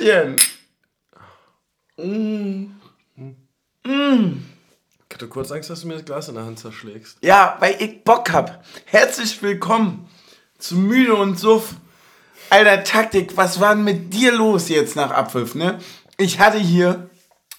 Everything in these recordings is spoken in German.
Stößchen. Mm. Mm. Ich hatte kurz Angst, dass du mir das Glas in der Hand zerschlägst. Ja, weil ich Bock hab. Herzlich willkommen zu Müde und Suff. Alter, Taktik, was war denn mit dir los jetzt nach Abpfiff, ne? Ich hatte hier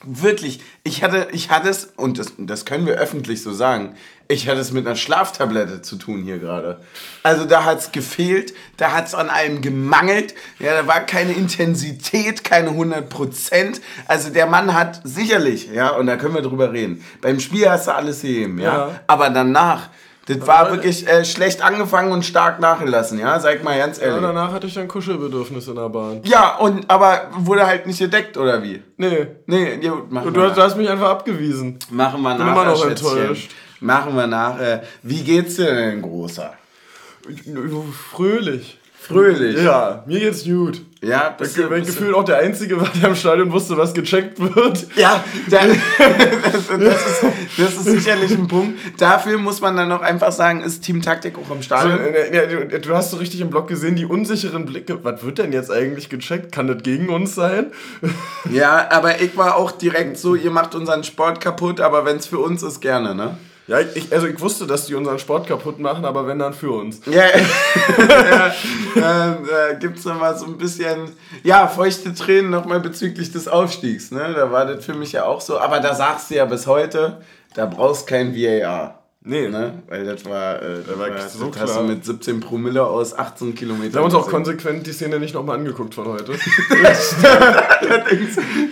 wirklich, ich hatte, ich hatte es, und das, das können wir öffentlich so sagen, ich hatte es mit einer Schlaftablette zu tun hier gerade. Also da hat es gefehlt, da hat es an allem gemangelt, ja, da war keine Intensität, keine 100 Prozent. Also der Mann hat sicherlich, ja, und da können wir drüber reden. Beim Spiel hast du alles gegeben, ja. Ja. Aber danach, das war wirklich äh, schlecht angefangen und stark nachgelassen, ja, sag mal ganz Ja, ehrlich. danach hatte ich ein Kuschelbedürfnis in der Bahn. Ja, und aber wurde halt nicht gedeckt, oder wie? Nee. Nee, gut, machen Und wir du, du hast mich einfach abgewiesen. Machen wir Bin nach. immer noch Schätzchen. enttäuscht. Machen wir nach. Äh, wie geht's dir denn, Großer? Fröhlich. Fröhlich. Ja, mir geht's gut. Ja, Ich bist bin du, bist du, gefühlt auch der Einzige war, der im Stadion wusste, was gecheckt wird. Ja, da, das, das, ist, das ist sicherlich ein Punkt. Dafür muss man dann noch einfach sagen, ist Team Taktik auch im Stadion. äh, ja, du, du hast so richtig im Blog gesehen, die unsicheren Blicke. Was wird denn jetzt eigentlich gecheckt? Kann das gegen uns sein? Ja, aber ich war auch direkt so, ihr macht unseren Sport kaputt, aber wenn es für uns ist, gerne, ne? Ja, ich, also ich wusste, dass die unseren Sport kaputt machen, aber wenn dann für uns. Ja, ja ähm, da gibt es nochmal so ein bisschen, ja, feuchte Tränen nochmal bezüglich des Aufstiegs. Ne? Da war das für mich ja auch so. Aber da sagst du ja bis heute, da brauchst kein VAR. Nee. Ne? Weil das war, äh, das war das so hast du mit 17 Promille aus 18 Kilometern. Wir haben uns auch konsequent die Szene nicht nochmal angeguckt von heute.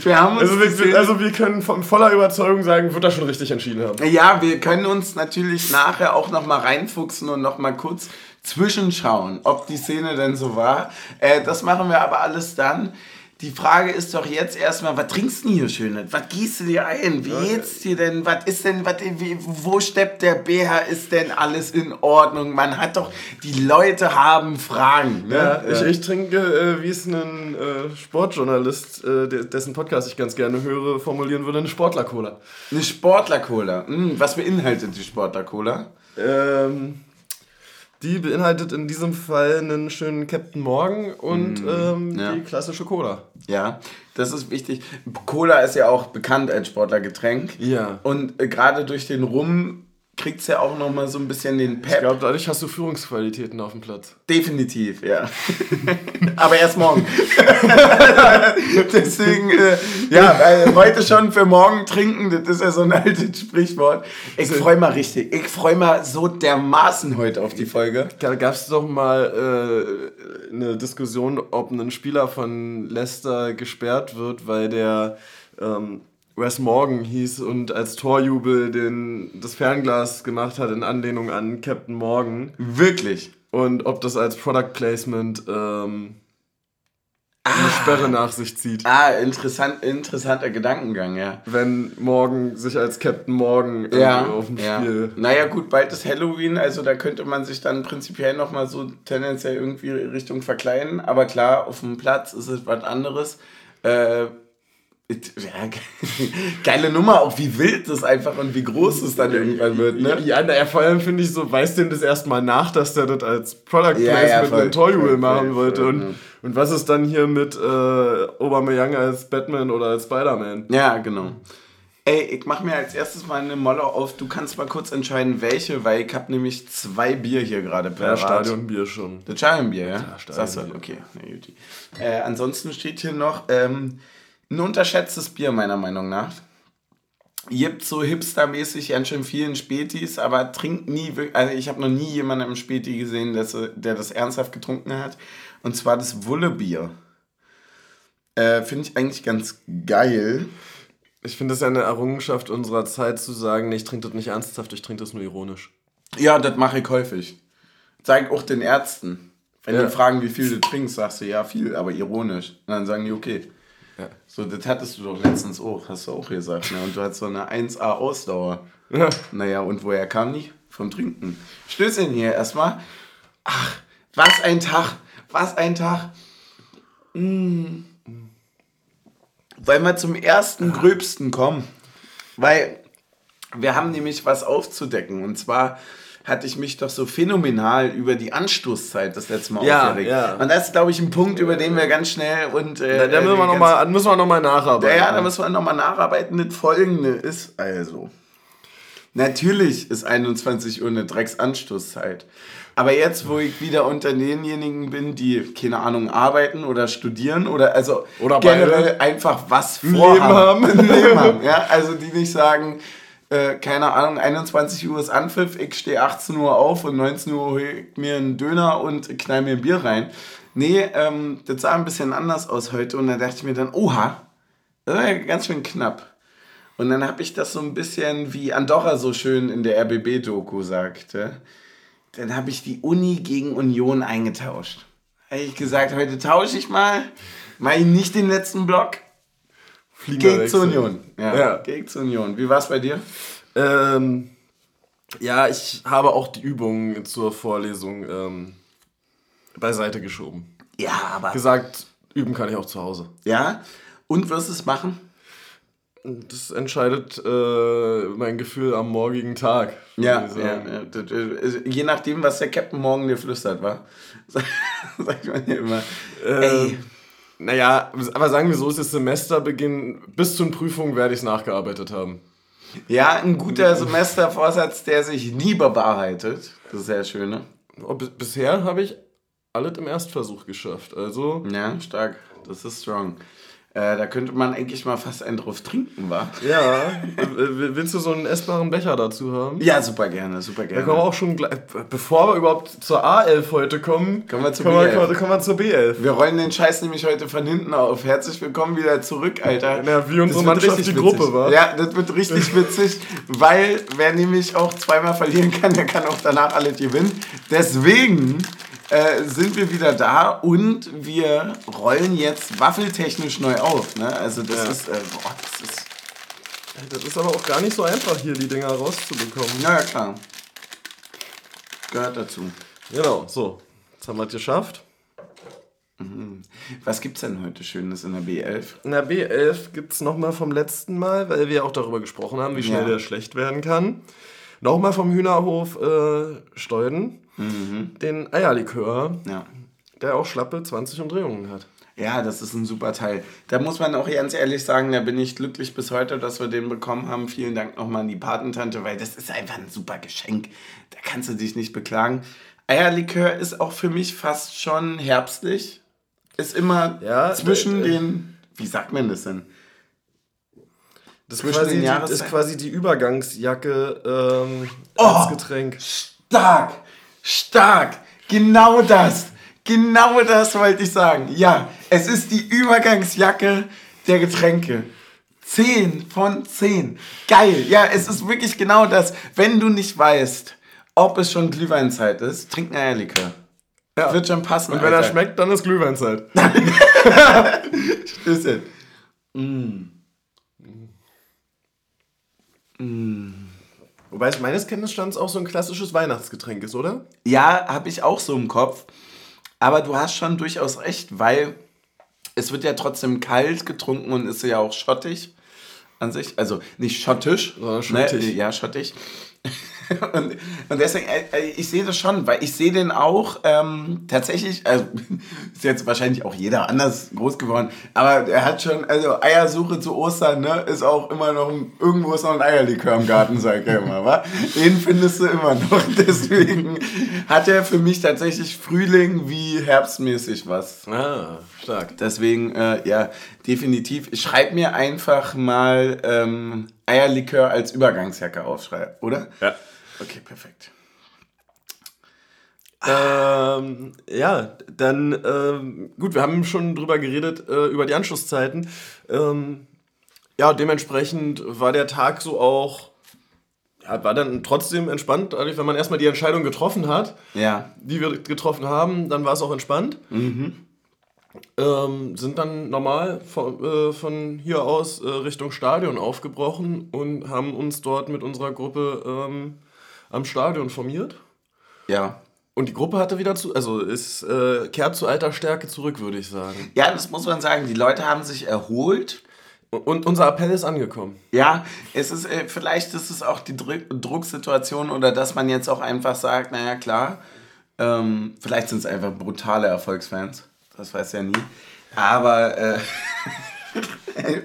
Wir haben uns Also wir, also wir können von voller Überzeugung sagen, wird er schon richtig entschieden haben. Ja, wir können uns natürlich nachher auch noch mal reinfuchsen und noch mal kurz zwischenschauen, ob die Szene denn so war. Äh, das machen wir aber alles dann. Die Frage ist doch jetzt erstmal, was trinkst du denn hier Schönes? Was gießt du dir ein? Wie geht's dir denn? Was ist denn, was, wie, wo steppt der Bär? Ist denn alles in Ordnung? Man hat doch, die Leute haben Fragen. Ne? Ja, ich, ich trinke, äh, wie es ein äh, Sportjournalist, äh, de- dessen Podcast ich ganz gerne höre, formulieren würde, eine Sportler-Cola. Eine Sportler-Cola. Hm, was beinhaltet die Sportler-Cola? Ähm, die beinhaltet in diesem Fall einen schönen Captain Morgan und ähm, ja. die klassische Cola. Ja, das ist wichtig. Cola ist ja auch bekannt als Sportlergetränk. Ja. Und äh, gerade durch den Rum kriegt es ja auch nochmal so ein bisschen den Ich Pep. glaube, dadurch hast du Führungsqualitäten auf dem Platz. Definitiv, ja. Aber erst morgen. Deswegen, äh, ja, weil heute schon für morgen trinken, das ist ja so ein altes Sprichwort. Ich freue mal richtig. Ich freue mal so dermaßen heute auf die Folge. Da gab es doch mal äh, eine Diskussion, ob ein Spieler von Leicester gesperrt wird, weil der ähm, Wes Morgan hieß und als Torjubel den, das Fernglas gemacht hat in Anlehnung an Captain Morgan. Wirklich. Und ob das als Product Placement ähm, eine Sperre nach sich zieht. Ah, interessant, interessanter Gedankengang, ja. Wenn Morgan sich als Captain Morgan irgendwie Ja, auf dem ja. Spiel. Naja, gut, bald ist Halloween, also da könnte man sich dann prinzipiell nochmal so tendenziell irgendwie Richtung verkleiden. Aber klar, auf dem Platz ist es was anderes. Äh, ja, geile Nummer, auch wie wild das einfach und wie groß es dann irgendwann wird, ne? Ja, ja, vor allem finde ich so, weiß dem das erstmal nach, dass der das als Product Ja, Placement ja, mit einem Torjubel voll, machen wollte. voll, und, ja. und was ist dann hier mit äh, Aubameyang als Batman oder als Spider-Man? Ja, genau. Ey, ich mach mir als erstes mal eine Molle auf. Du kannst mal kurz entscheiden, welche, weil ich habe nämlich zwei Bier hier gerade Ja, parat. Stadionbier schon. Das Stadionbier, ja? Stadionbier. Sagst du, okay. Na, gut. Äh, ansonsten steht hier noch ähm, ein unterschätztes Bier, meiner Meinung nach. Gibt so hipstermäßig ganz schön vielen Spätis, aber trinkt nie, wirk- also ich habe noch nie jemanden im Späti gesehen, der, das ernsthaft getrunken hat. Und zwar das Wullebier. Äh, Finde ich eigentlich ganz geil. Ich finde es ja eine Errungenschaft unserer Zeit zu sagen, nee, ich trinke das nicht ernsthaft, ich trinke das nur ironisch. Ja, das mache ich häufig. Sag auch den Ärzten. Wenn Ja. die fragen, wie viel du trinkst, sagst du, ja, viel, aber ironisch. Und dann sagen die, okay. Ja. So, das hattest du doch letztens auch, hast du auch gesagt. Ne? Und du hattest so eine 1A-Ausdauer. Ja. Naja, und woher kam die? Vom Trinken. Stößchen hier erstmal. Ach, was ein Tag. Was ein Tag. Mm. Wollen wir zum ersten Gröbsten kommen? Weil wir haben nämlich was aufzudecken. Und zwar hatte ich mich doch so phänomenal über die Anstoßzeit das letzte Mal Ja, aufgeregt. ja. Und das ist, glaube ich, ein Punkt, über den wir ganz schnell und äh, Da, da müssen, wir ganz- noch mal, müssen wir noch mal nacharbeiten. ja, ja, da müssen wir nochmal nacharbeiten. Das folgende ist also. Natürlich ist 21 Uhr eine Drecksanstoßzeit. Aber jetzt, wo ich wieder unter denjenigen bin, die, keine Ahnung, arbeiten oder studieren oder also Oder generell einfach was vorhaben. Leben haben. Leben haben. Ja, also die nicht sagen, äh, keine Ahnung, 21 Uhr ist Anpfiff, ich stehe 18 Uhr auf und 19 Uhr hol ich mir einen Döner und knall mir ein Bier rein. Nee, ähm, das sah ein bisschen anders aus heute und da dachte ich mir dann, oha, das war ja ganz schön knapp. Und dann habe ich das so ein bisschen, wie Andorra so schön in der RBB-Doku sagte, dann habe ich die Uni gegen Union eingetauscht. Habe ich gesagt, heute tausche ich mal, mache ich nicht den letzten Block, gegen Fliegerwechsel. zur Union. Ja, Ja. gegen zur Union. Wie war es bei dir? Ähm, ja, ich habe auch die Übungen zur Vorlesung ähm, beiseite geschoben. Ja, aber... Gesagt, üben kann ich auch zu Hause. Ja? Und wirst du es machen? Das entscheidet äh, mein Gefühl am morgigen Tag. Ja, ja, ja. Äh, Je nachdem, was der Captain morgen dir flüstert, war. Sagt man ja immer. Ey, Naja, aber sagen wir so, es ist Semesterbeginn. Bis zur Prüfung werde ich es nachgearbeitet haben. Ja, ein guter Semestervorsatz, der sich nie bewahrheitet. Das ist sehr schön, ne? Oh, bis- Bisher habe ich alles im Erstversuch geschafft. Also, Ja, stark. Das ist strong. Äh, da könnte man eigentlich mal fast einen drauf trinken, wa? ja. willst du so einen essbaren Becher dazu haben? Ja, super gerne, super Da kommen wir gerne. auch schon gleich, bevor wir überhaupt zur A11 heute kommen, Kommen wir zur kommen wir, B11. kommen wir zur B11. Wir rollen den Scheiß nämlich heute von hinten auf. Herzlich willkommen wieder zurück, Alter. Ja, wie unsere Mannschaft richtig die witzig. Gruppe war. Ja, das wird richtig witzig, weil wer nämlich auch zweimal verlieren kann, der kann auch danach alles gewinnen. Deswegen äh, sind wir wieder da und wir rollen jetzt waffeltechnisch neu auf. Ne? Also das Ja. ist, äh, boah, das ist, Das ist aber auch gar nicht so einfach, hier die Dinger rauszubekommen. naja klar. Gehört dazu. Genau, so. Jetzt haben wir es geschafft. Was gibt's denn heute Schönes in der B11? In der B11 gibt es nochmal vom letzten Mal, weil wir auch darüber gesprochen haben, wie schnell Ja. der schlecht werden kann. Nochmal vom Hühnerhof äh, Steuden, den Eierlikör, Ja. der auch schlappe 20 Umdrehungen hat. Ja, das ist ein super Teil. Da muss man auch ganz ehrlich sagen, da bin ich glücklich bis heute, dass wir den bekommen haben. Vielen Dank nochmal an die Patentante, weil das ist einfach ein super Geschenk. Da kannst du dich nicht beklagen. Eierlikör ist auch für mich fast schon herbstlich. Ist immer Ja, zwischen äh, äh. den, wie sagt man das denn? Das Zwischen quasi, den die, Jahreszeiten. ist quasi die Übergangsjacke ähm, Oh! als Getränk. Stark, stark, genau das, genau das wollte ich sagen. Ja, es ist die Übergangsjacke der Getränke. 10 von 10. Geil, ja, es ist wirklich genau das. Wenn du nicht weißt, ob es schon Glühweinzeit ist, trink einen Eierlikör. Ja. Wird schon passen. Und wenn er Alter. schmeckt, dann ist Glühweinzeit. Stößchen. Wobei es meines Kenntnisstands auch so ein klassisches Weihnachtsgetränk ist, oder? Ja, habe ich auch so im Kopf. Aber du hast schon durchaus recht, weil es wird ja trotzdem kalt getrunken und ist ja auch schottig an sich. Also nicht schottisch, Sondern schottig. Ne? Ja, schottig. und, und deswegen, äh, äh, ich sehe das schon, weil ich sehe den auch ähm, tatsächlich, also ist jetzt wahrscheinlich auch jeder anders groß geworden, aber er hat schon, also Eiersuche zu Ostern, ne, ist auch immer noch, ein, irgendwo ist noch ein Eierlikör im Garten, sag ich immer, wa? Den findest du immer noch, deswegen hat er für mich tatsächlich Frühling wie herbstmäßig was. Ah, stark. Deswegen, äh, ja, definitiv. Schreib mir einfach mal ähm, Eierlikör als Übergangsjacke auf, schrei- oder? Ja. Okay, perfekt. Ähm, ja, dann, ähm, gut, wir haben schon drüber geredet, äh, über die Anschlusszeiten. Ähm, ja, dementsprechend war der Tag so auch, ja, war dann trotzdem entspannt, dadurch, wenn man erstmal die Entscheidung getroffen hat, Ja, die wir getroffen haben, dann war es auch entspannt. Ähm, sind dann normal von, äh, von hier aus äh, Richtung Stadion aufgebrochen und haben uns dort mit unserer Gruppe ähm, am Stadion formiert. ja. Und die Gruppe hatte wieder zu, also ist äh, kehrt zu alter Stärke zurück, würde ich sagen. Ja, das muss man sagen. Die Leute haben sich erholt. Und unser Appell ist angekommen. Ja, es ist, äh, vielleicht ist es auch die Druck Drucksituation oder dass man jetzt auch einfach sagt, naja, klar, ähm, vielleicht sind es einfach brutale Erfolgsfans. Das weiß ja nie. Aber äh,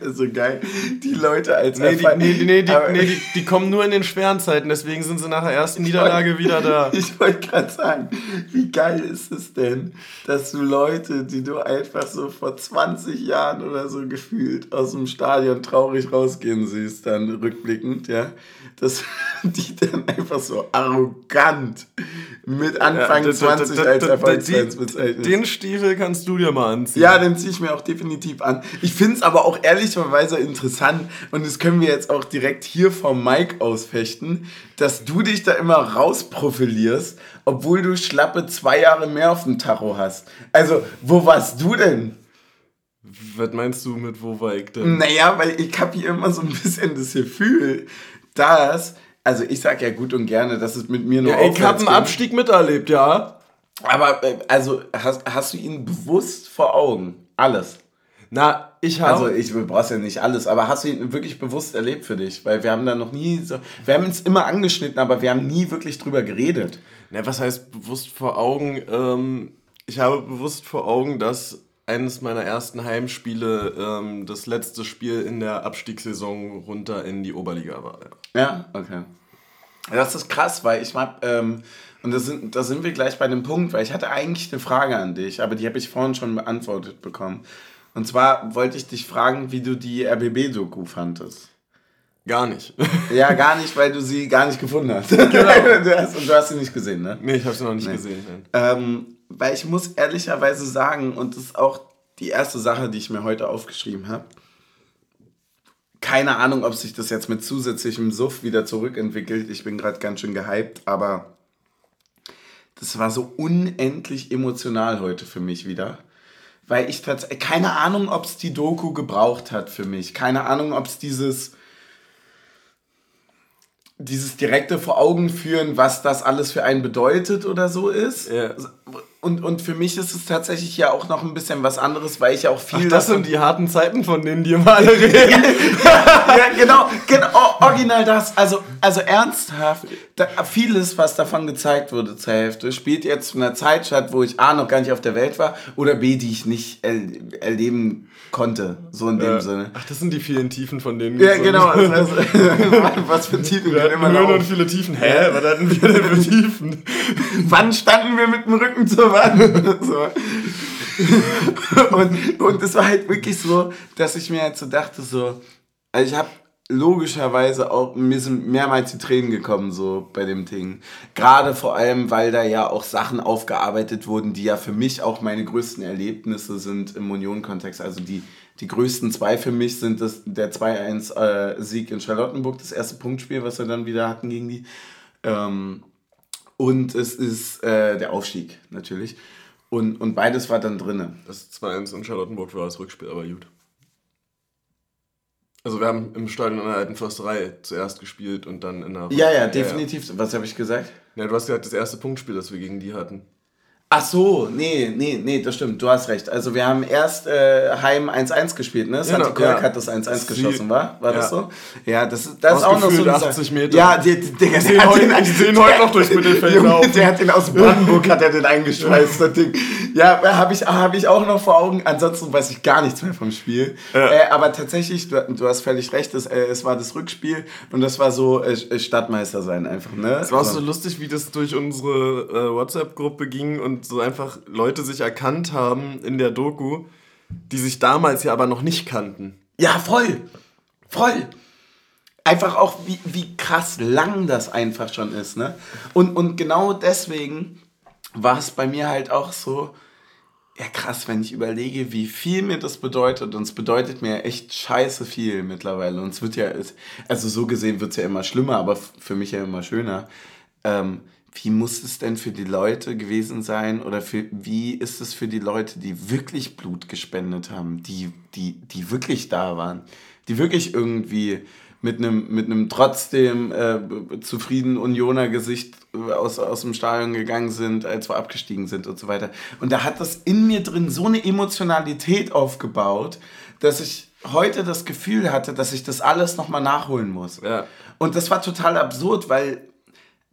so geil. Die Leute als nee, die, nee, nee, die, nee die, die, kommen nur in den schweren Zeiten, deswegen sind sie nach der ersten Niederlage wollt, wieder da. Ich wollte gerade sagen, wie geil ist es denn, dass du Leute, die du einfach so vor 20 Jahren oder so gefühlt aus dem Stadion traurig rausgehen siehst, dann rückblickend, ja, dass die dann einfach so arrogant mit Anfang ja, 20 als Erfolgsfans bezeichnet. Den Stiefel kannst du dir mal anziehen. Ja, den ziehe ich mir auch definitiv an. Ich finde es aber auch ehrlicherweise interessant und das können wir jetzt auch direkt hier vom Mike ausfechten, dass du dich da immer rausprofilierst, obwohl du schlappe zwei Jahre mehr auf dem Tacho hast. Also, wo warst du denn? Was meinst du mit wo war ich denn? Naja, weil ich habe hier immer so ein bisschen das Gefühl, dass, also ich sag ja gut und gerne, dass es mit mir nur ja, Ich habe einen Abstieg miterlebt, ja. Aber, äh, also, hast, hast du ihn bewusst vor Augen? Alles? Na, ich habe. Also, ich brauchst ja nicht alles, aber hast du ihn wirklich bewusst erlebt für dich? Weil wir haben da noch nie so. Wir haben uns immer angeschnitten, aber wir haben nie wirklich drüber geredet. Na, was heißt bewusst vor Augen? Ähm, ich habe bewusst vor Augen, dass eines meiner ersten Heimspiele ähm, das letzte Spiel in der Abstiegssaison runter in die Oberliga war. Ja, ja okay. Das ist krass, weil ich mag, ähm, und da sind, da sind wir gleich bei dem Punkt, weil ich hatte eigentlich eine Frage an dich, aber die habe ich vorhin schon beantwortet bekommen. Und zwar wollte ich dich fragen, wie du die RBB-Doku fandest. Gar nicht. ja, gar nicht, weil du sie gar nicht gefunden hast. Genau. du, hast, du hast sie nicht gesehen, ne? Nee, ich habe sie noch nicht nee. gesehen. Ähm, weil ich muss ehrlicherweise sagen, und das ist auch die erste Sache, die ich mir heute aufgeschrieben habe, keine Ahnung, ob sich das jetzt mit zusätzlichem Suff wieder zurückentwickelt. Ich bin gerade ganz schön gehypt, aber das war so unendlich emotional heute für mich wieder. Weil ich tatsächlich, keine Ahnung, ob es die Doku gebraucht hat für mich. Keine Ahnung, ob es dieses, dieses direkte vor Augen führen, was das alles für einen bedeutet oder so ist. Ja. Und, und für mich ist es tatsächlich ja auch noch ein bisschen was anderes, weil ich ja auch viel. Ach, das sind die harten Zeiten, von denen die mal reden. ja, genau, genau, original das. Also, also ernsthaft, da, vieles, was davon gezeigt wurde zur Hälfte, spielt jetzt zu einer Zeit statt, wo ich A noch gar nicht auf der Welt war oder B, die ich nicht er, erleben konnte. So in dem ja. Sinne. Ach, das sind die vielen Tiefen, von denen Ja, genau. Also, was für Tiefen wir immer noch. und viele Tiefen. Hä? Was hatten wir denn für Tiefen? Wann standen wir mit dem Rücken zur Wand? so. und, und es war halt wirklich so, dass ich mir halt so dachte, so, also ich habe logischerweise auch, mir sind mehrmals die Tränen gekommen, so bei dem Ding. Gerade vor allem, weil da ja auch Sachen aufgearbeitet wurden, die ja für mich auch meine größten Erlebnisse sind im Union-Kontext. Also die, die größten zwei für mich sind das, der 2-1-Sieg äh, in Charlottenburg, das erste Punktspiel, was wir dann wieder hatten gegen die. Ähm, und es ist äh, der Aufstieg natürlich. Und, und beides war dann drin. Das 2-1 in Charlottenburg war das Rückspiel, aber gut. Also wir haben im Stadion in der alten Försterei zuerst gespielt und dann in der... Ja, ja, definitiv. Ja, ja. Was habe ich gesagt? Ja, du hast gesagt, das erste Punktspiel, das wir gegen die hatten. Ach so, nee, nee, nee, das stimmt, du hast recht. Also wir haben erst äh, Heim 1-1 gespielt, ne? Santi genau, Kork ja. hat das 1-1 geschossen, war? War ja. das so? Ja, das, das ist auch noch so 80 Meter. Ja, die, die, die, die sehen, heute, den, die sehen heute noch durch Mittelfeld laufen. Der hat den aus Brandenburg, hat er den eingeschweißt, das Ding. Ja, habe ich, hab ich auch noch vor Augen. Ansonsten weiß ich gar nichts mehr vom Spiel. Ja. Äh, aber tatsächlich, du, du, hast völlig recht, es, äh, es war das Rückspiel und das war so äh, Stadtmeister sein einfach, ne? Es war so. so lustig, wie das durch unsere äh, WhatsApp-Gruppe ging und so einfach Leute sich erkannt haben in der Doku, die sich damals ja aber noch nicht kannten. Ja, voll. Voll. Einfach auch, wie, wie krass lang das einfach schon ist, ne? Und, und genau deswegen war es bei mir halt auch so, ja krass, wenn ich überlege, wie viel mir das bedeutet. Und es bedeutet mir echt scheiße viel mittlerweile. Und es wird ja, also so gesehen wird es ja immer schlimmer, aber für mich ja immer schöner. Ähm, wie muss es denn für die Leute gewesen sein oder für, wie ist es für die Leute, die wirklich Blut gespendet haben, die, die, die wirklich da waren, die wirklich irgendwie mit einem, mit einem trotzdem äh, zufrieden Unioner Gesicht äh, aus, aus dem Stadion gegangen sind, als wir abgestiegen sind und so weiter. Und da hat das in mir drin so eine Emotionalität aufgebaut, dass ich heute das Gefühl hatte, dass ich das alles nochmal nachholen muss. Ja. Und das war total absurd, weil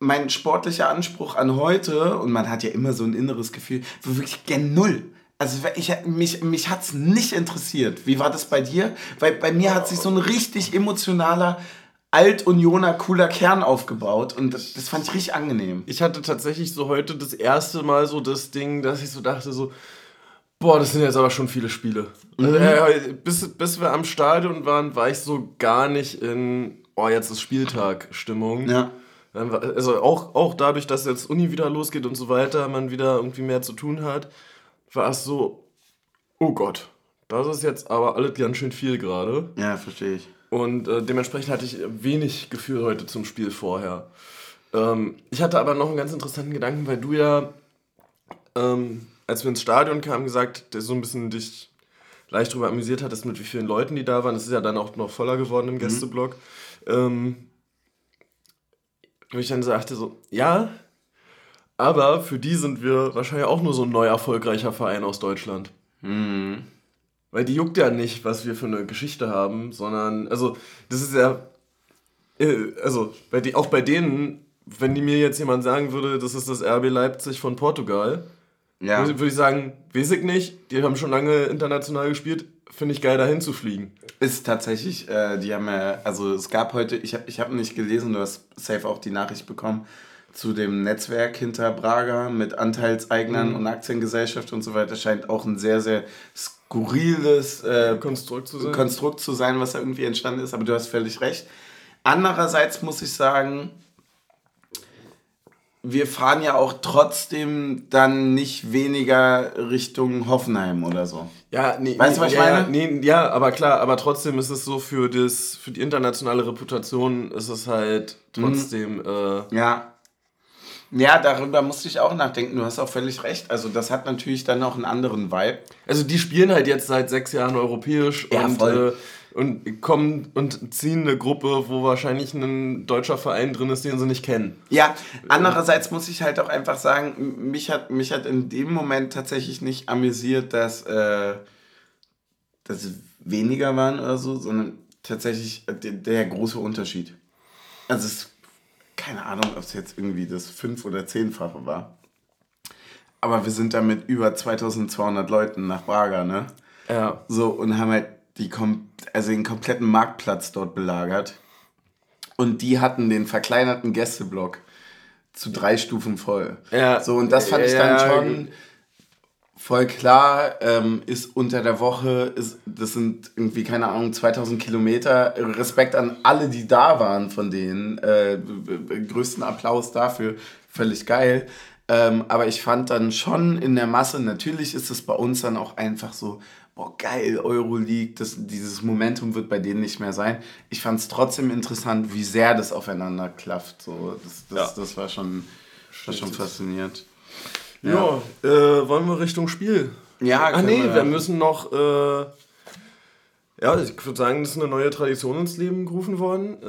mein sportlicher Anspruch an heute, und man hat ja immer so ein inneres Gefühl, war wirklich gen Null. Also ich, mich, mich hat es nicht interessiert. Wie war das bei dir? Weil bei mir hat sich so ein richtig emotionaler, Alt-Unioner, cooler Kern aufgebaut und das, das fand ich richtig angenehm. Ich hatte tatsächlich so heute das erste Mal so das Ding, dass ich so dachte so, boah, das sind jetzt aber schon viele Spiele. Also, Mhm. äh, bis, bis wir am Stadion waren, war ich so gar nicht in, oh, jetzt ist Spieltag-Stimmung. Ja. Also auch, auch dadurch, dass jetzt Uni wieder losgeht und so weiter, man wieder irgendwie mehr zu tun hat, war es so, oh Gott, das ist jetzt aber alles ganz schön viel gerade. Ja, verstehe ich. Und äh, dementsprechend hatte ich wenig Gefühl heute zum Spiel vorher. Ähm, ich hatte aber noch einen ganz interessanten Gedanken, weil du ja, ähm, als wir ins Stadion kamen, gesagt, der so ein bisschen dich leicht darüber amüsiert hattest, mit wie vielen Leuten die da waren. Das ist ja dann auch noch voller geworden im Gästeblock. Ähm, wo ich dann sagte so, ja, aber für die sind wir wahrscheinlich auch nur so ein neu erfolgreicher Verein aus Deutschland. Mhm. Weil die juckt ja nicht, was wir für eine Geschichte haben, sondern, also, das ist ja, äh, also, bei die, auch bei denen, wenn die mir jetzt jemand sagen würde, das ist das RB Leipzig von Portugal, Ja. würde, würde ich sagen, weiß ich nicht, die haben schon lange international gespielt, finde ich geil, dahin zu fliegen. Ist tatsächlich, äh, die haben ja, also es gab heute, ich habe ich hab nicht gelesen, du hast safe auch die Nachricht bekommen, zu dem Netzwerk hinter Braga mit Anteilseignern und Aktiengesellschaft und so weiter, scheint auch ein sehr, sehr skurriles äh, Konstrukt zu sein. Konstrukt zu sein, was da irgendwie entstanden ist, aber du hast völlig recht. Andererseits muss ich sagen, wir fahren ja auch trotzdem dann nicht weniger Richtung Hoffenheim oder so. Ja, nee, Weißt du, was ich ja, meine? Ja, nee, ja, aber klar, aber trotzdem ist es so für, das, für die internationale Reputation ist es halt trotzdem, äh, Ja. Ja, darüber musste ich auch nachdenken. Du hast auch völlig recht. Also das hat natürlich dann auch einen anderen Vibe. Also die spielen halt jetzt seit sechs Jahren europäisch Ja, und, voll. äh, und kommen und ziehen eine Gruppe, wo wahrscheinlich ein deutscher Verein drin ist, den sie nicht kennen. Ja, andererseits muss ich halt auch einfach sagen, mich hat, mich hat in dem Moment tatsächlich nicht amüsiert, dass, äh, dass es weniger waren oder so, sondern tatsächlich äh, der, der große Unterschied. Also es, keine Ahnung, ob es jetzt irgendwie das fünf- oder zehnfache war. Aber wir sind da mit über 2200 Leuten nach Braga, ne? Ja. So, und haben halt die kom also den kompletten Marktplatz dort belagert. Und die hatten den verkleinerten Gästeblock zu drei Stufen voll. Ja. So, und das fand ich dann Ja, schon voll klar. Ähm, ist unter der Woche, ist, das sind irgendwie, keine Ahnung, 2000 Kilometer. Respekt an alle, die da waren von denen. Äh, größten Applaus dafür. Völlig geil. Ähm, aber ich fand dann schon in der Masse, natürlich ist es bei uns dann auch einfach so, boah, geil, Euroleague, das, dieses Momentum wird bei denen nicht mehr sein. Ich fand es trotzdem interessant, wie sehr das aufeinander klafft. So, das, das, Ja. das war schon, war schon faszinierend. Ja, äh, wollen wir Richtung Spiel? Ja, Ach können nee, wir- wir müssen noch, äh, ja, ich würde sagen, das ist eine neue Tradition ins Leben gerufen worden. Äh,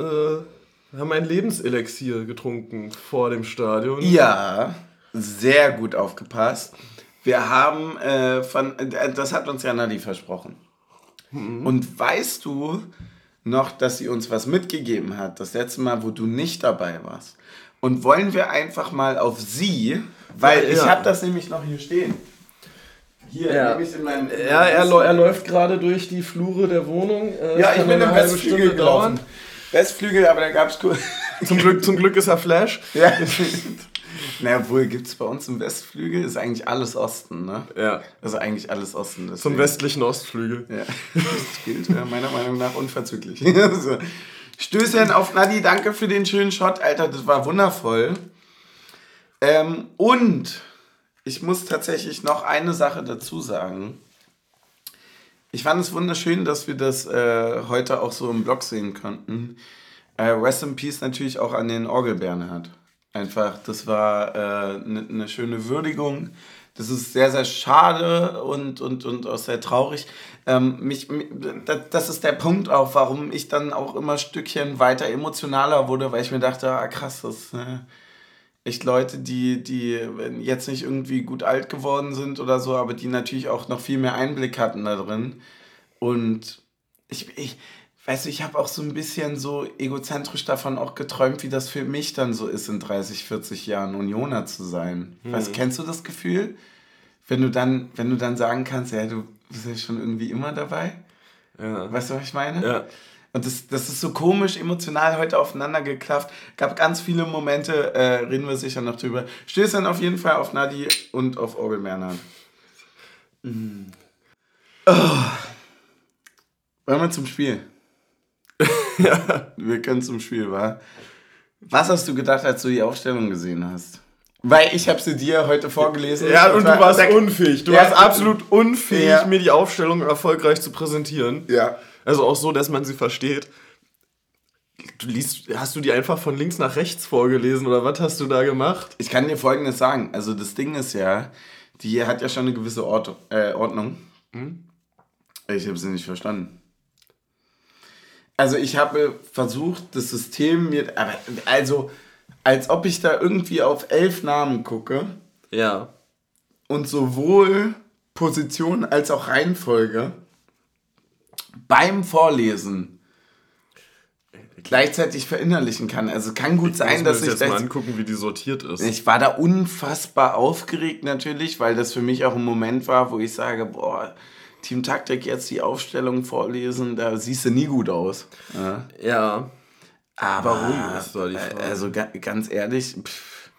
wir haben ein Lebenselixier getrunken vor dem Stadion. Ja, sehr gut aufgepasst. Wir haben äh, von, äh, das hat uns ja Nadi versprochen. Und weißt du noch, dass sie uns was mitgegeben hat, das letzte Mal, wo du nicht dabei warst? Und wollen wir einfach mal auf sie, weil Ja, ich ja. habe das nämlich noch hier stehen. Hier, Ja. nämlich in meinem. in Ja, er, er läuft gerade durch die Flure der Wohnung. Äh, Ja, ich bin im Westflügel gelaufen. Westflügel, aber da gab es Zum Glück, zum Glück ist er Flash. Ja. Na, obwohl gibt es bei uns im Westflügel, ist eigentlich alles Osten, ne? Ja, Also eigentlich alles Osten. zum deswegen- westlichen Ostflügel. Ja, das gilt äh, meiner Meinung nach unverzüglich. so. Stößchen auf Nadi, danke für den schönen Shot, Alter, das war wundervoll. Ähm, und ich muss tatsächlich noch eine Sache dazu sagen. Ich fand es wunderschön, dass wir das äh, heute auch so im Blog sehen konnten. Äh, Rest in Peace natürlich auch an den Orgelbernhard. Einfach, das war eine ne schöne Würdigung. Das ist sehr, sehr schade und, und, und auch sehr traurig. Ähm, mich, mi- da- das ist der Punkt auch, warum ich dann auch immer ein Stückchen weiter emotionaler wurde, weil ich mir dachte, ah krass, das äh, echt Leute, die, die jetzt nicht irgendwie gut alt geworden sind oder so, aber die natürlich auch noch viel mehr Einblick hatten da drin. Und ich, ich weißt du, ich habe auch so ein bisschen so egozentrisch davon auch geträumt, wie das für mich dann so ist, in 30, 40 Jahren Unioner zu sein. Hm. Weißt, kennst du das Gefühl? Wenn du dann, wenn du dann sagen kannst, ja, du bist ja schon irgendwie immer dabei. Ja. Weißt du, was ich meine? Ja. Und das, das ist so komisch, emotional heute aufeinander geklafft. Gab ganz viele Momente, äh, reden wir sicher noch drüber. Stößt dann auf jeden Fall auf Nadi und auf Orgel Bernhard. Mm. Oh. Wollen wir zum Spiel? ja. Wir können zum Spiel, wa? Was hast du gedacht, als du die Aufstellung gesehen hast? Weil ich habe sie dir heute vorgelesen. Ja, und du warst unfähig. Du ja, warst absolut unfähig, ja. mir die Aufstellung erfolgreich zu präsentieren. Ja. Also auch so, dass man sie versteht. Du liest, hast du die einfach von links nach rechts vorgelesen oder was hast du da gemacht? Ich kann dir folgendes sagen. Also das Ding ist ja, die hat ja schon eine gewisse Ort, äh, Ordnung. Hm? Ich habe sie nicht verstanden. Also ich habe versucht, das System mir, aber also als ob ich da irgendwie auf elf Namen gucke. Ja. Und sowohl Position als auch Reihenfolge beim Vorlesen gleichzeitig verinnerlichen kann. Also kann gut ich sein, dass ich jetzt mal angucken, wie die sortiert ist. Ich war da unfassbar aufgeregt natürlich, weil das für mich auch ein Moment war, wo ich sage, boah, Team Taktik jetzt die Aufstellung vorlesen, da siehst du nie gut aus. Ja. ja. Aber warum ist da die Frage? Also ganz ehrlich, pff,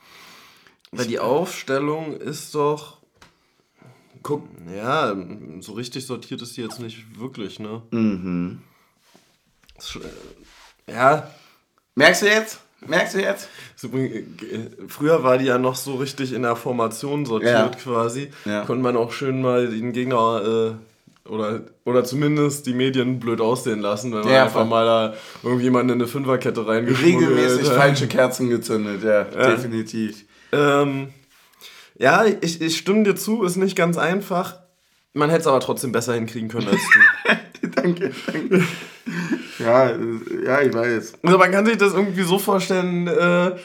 weil die Aufstellung ist doch guck, ja, so richtig sortiert ist die jetzt nicht wirklich, ne? Mhm. Ja. Merkst du jetzt? Merkst du jetzt? Äh, früher war die ja noch so richtig in der Formation sortiert ja. quasi. Ja. Konnte man auch schön mal den Gegner äh, oder, oder zumindest die Medien blöd aussehen lassen, wenn man ja, einfach mal da irgendjemanden in eine Fünferkette reingeschmuggelt Regelmäßig falsche Kerzen gezündet, ja, definitiv. Ähm, ja, ich, ich stimme dir zu, ist nicht ganz einfach. Man hätte es aber trotzdem besser hinkriegen können als du. danke, danke. Ja, ja, ich weiß. Also man kann sich das irgendwie so vorstellen, äh,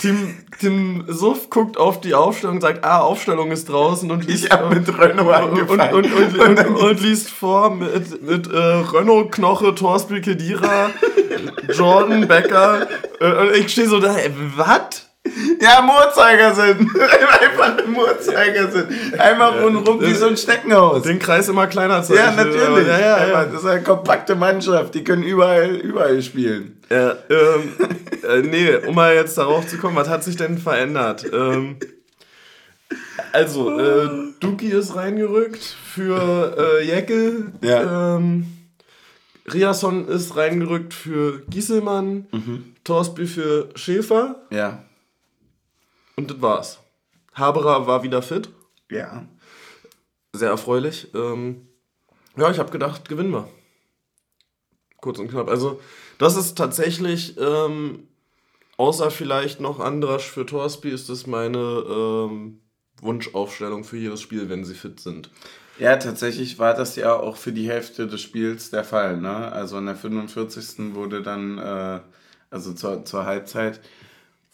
Tim, Tim Suff guckt auf die Aufstellung und sagt, ah, Aufstellung ist draußen und liest, ich hab mit Renault angefangen. Und, und, und, und, liest vor mit, mit äh, Renault, Knoche, Torspiel, Kedira, Jordan, Becker. Äh, und ich stehe so da, was? Ja, Moorzeigersinn. Einfach ein Moorzeigersinn. Einmal rundherum wie so ein Steckenhaus. Den Kreis immer kleiner zeigen. Ja, natürlich. Ja, ja, ja. Das ist eine kompakte Mannschaft. Die können überall, überall spielen. Ja, ähm, äh, nee, um mal jetzt darauf zu kommen, was hat sich denn verändert? Ähm, also, äh, Duki ist reingerückt für äh, Jeckel. Ja. Ähm, Riasson ist reingerückt für Gieselmann. Mhm. Torsby für Schäfer. Ja. Und das war's. Haberer war wieder fit. Ja. Sehr erfreulich. Ähm, ja, ich habe gedacht, gewinnen wir. Kurz und knapp. Also, das ist tatsächlich, ähm, außer vielleicht noch Andrasch für Torsby, ist das meine ähm, Wunschaufstellung für jedes Spiel, wenn sie fit sind. Ja, tatsächlich war das ja auch für die Hälfte des Spiels der Fall. Ne? Also in der 45. wurde dann, äh, also zur, zur Halbzeit,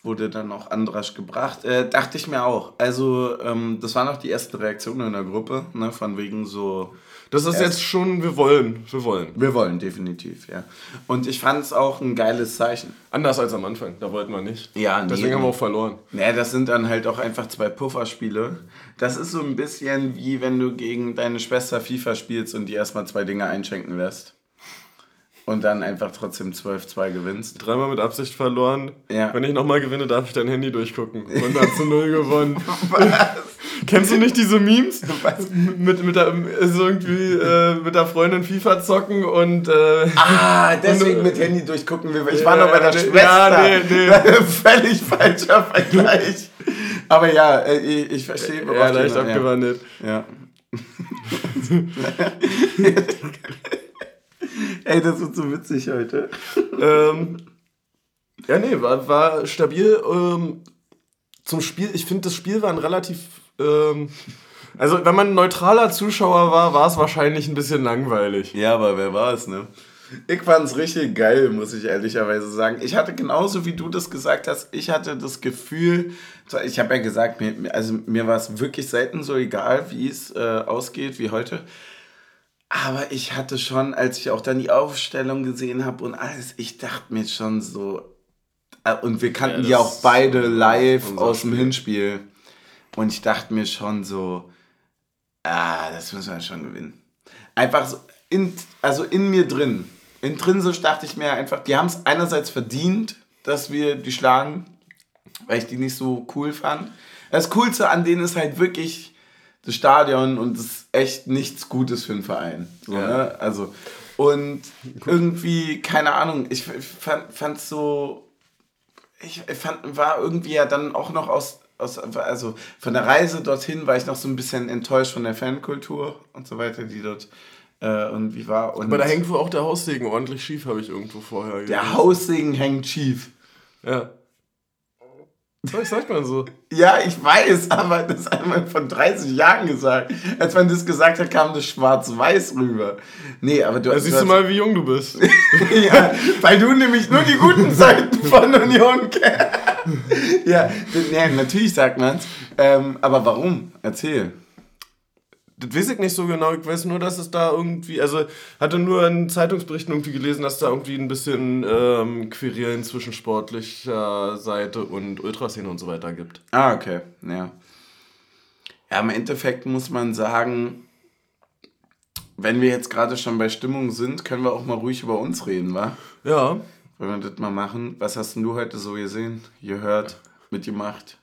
wurde dann noch Andrasch gebracht. Äh, dachte ich mir auch. Also, ähm, das waren auch die ersten Reaktionen in der Gruppe, ne, von wegen so. Das ist jetzt schon, wir wollen, wir wollen. Wir wollen, definitiv, ja. Und ich fand es auch ein geiles Zeichen. Anders als am Anfang, da wollten wir nicht. Ja, nee, Deswegen haben wir auch verloren. Naja, das sind dann halt auch einfach zwei Pufferspiele. Das ist so ein bisschen wie wenn du gegen deine Schwester FIFA spielst und die erstmal zwei Dinge einschenken lässt. Und dann einfach trotzdem 12-2 gewinnst. Dreimal mit Absicht verloren. Ja. Wenn ich nochmal gewinne, darf ich dein Handy durchgucken. Und dann zu null gewonnen. Was? Kennst du nicht diese Memes? Mit, mit der, so irgendwie äh, mit der Freundin FIFA zocken und. Äh, ah, deswegen und, mit Handy durchgucken. Ich war ja, noch bei der Schwester. Ja, nee, nee. Völlig falscher Vergleich. Aber ja, äh, ich, ich verstehe. Ja, leicht abgewandelt. Ja. Ey, das wird so witzig heute. ähm, ja, nee, war, war stabil. Ähm, zum Spiel, ich finde, das Spiel war ein relativ. Ähm, also, wenn man ein neutraler Zuschauer war, war es wahrscheinlich ein bisschen langweilig. Ja, aber wer war es, ne? Ich fand es richtig geil, muss ich ehrlicherweise sagen. Ich hatte genauso wie du das gesagt hast, ich hatte das Gefühl, ich habe ja gesagt, mir, also mir war es wirklich selten so egal, wie es äh, ausgeht wie heute. Aber ich hatte schon, als ich auch dann die Aufstellung gesehen habe und alles, ich dachte mir schon so. äh, Und wir kannten Ja, die auch beide live aus dem Spiel. Hinspiel. Und ich dachte mir schon so, ah, das müssen wir schon gewinnen. Einfach so, in, also in mir drin. Intrinsisch dachte ich mir einfach, die haben es einerseits verdient, dass wir die schlagen, weil ich die nicht so cool fand. Das Coolste an denen ist halt wirklich das Stadion und das ist echt nichts Gutes für einen Verein. So, Ja. ne? Also, und irgendwie, keine Ahnung, ich, fand es so, ich fand, war irgendwie ja dann auch noch aus, aus, also von der Reise dorthin war ich noch so ein bisschen enttäuscht von der Fankultur und so weiter, die dort äh, irgendwie war. Und Aber da hängt wohl auch der Haussegen ordentlich schief, habe ich irgendwo vorher der Haussegen hängt schief. Ja. So, ich sag mal so. Ja, ich weiß, aber das hat man von 30 Jahren gesagt. Als man das gesagt hat, kam das schwarz-weiß rüber. Nee, aber du Da siehst du mal, wie jung du bist. ja, weil du nämlich nur die guten Seiten von Union kennst. ja, nee, natürlich sagt man's. Ähm, aber warum? Erzähl. Das weiß ich nicht so genau. Ich weiß nur, dass es da irgendwie, also hatte nur in Zeitungsberichten irgendwie gelesen, dass da irgendwie ein bisschen ähm, Querelen zwischen sportlicher Seite und Ultraszene und so weiter gibt. Ah, okay. Ja. Ja, im Endeffekt muss man sagen, wenn wir jetzt gerade schon bei Stimmung sind, können wir auch mal ruhig über uns reden, wa? Ja. Wollen wir das mal machen? Was hast denn du heute so gesehen, gehört, mitgemacht?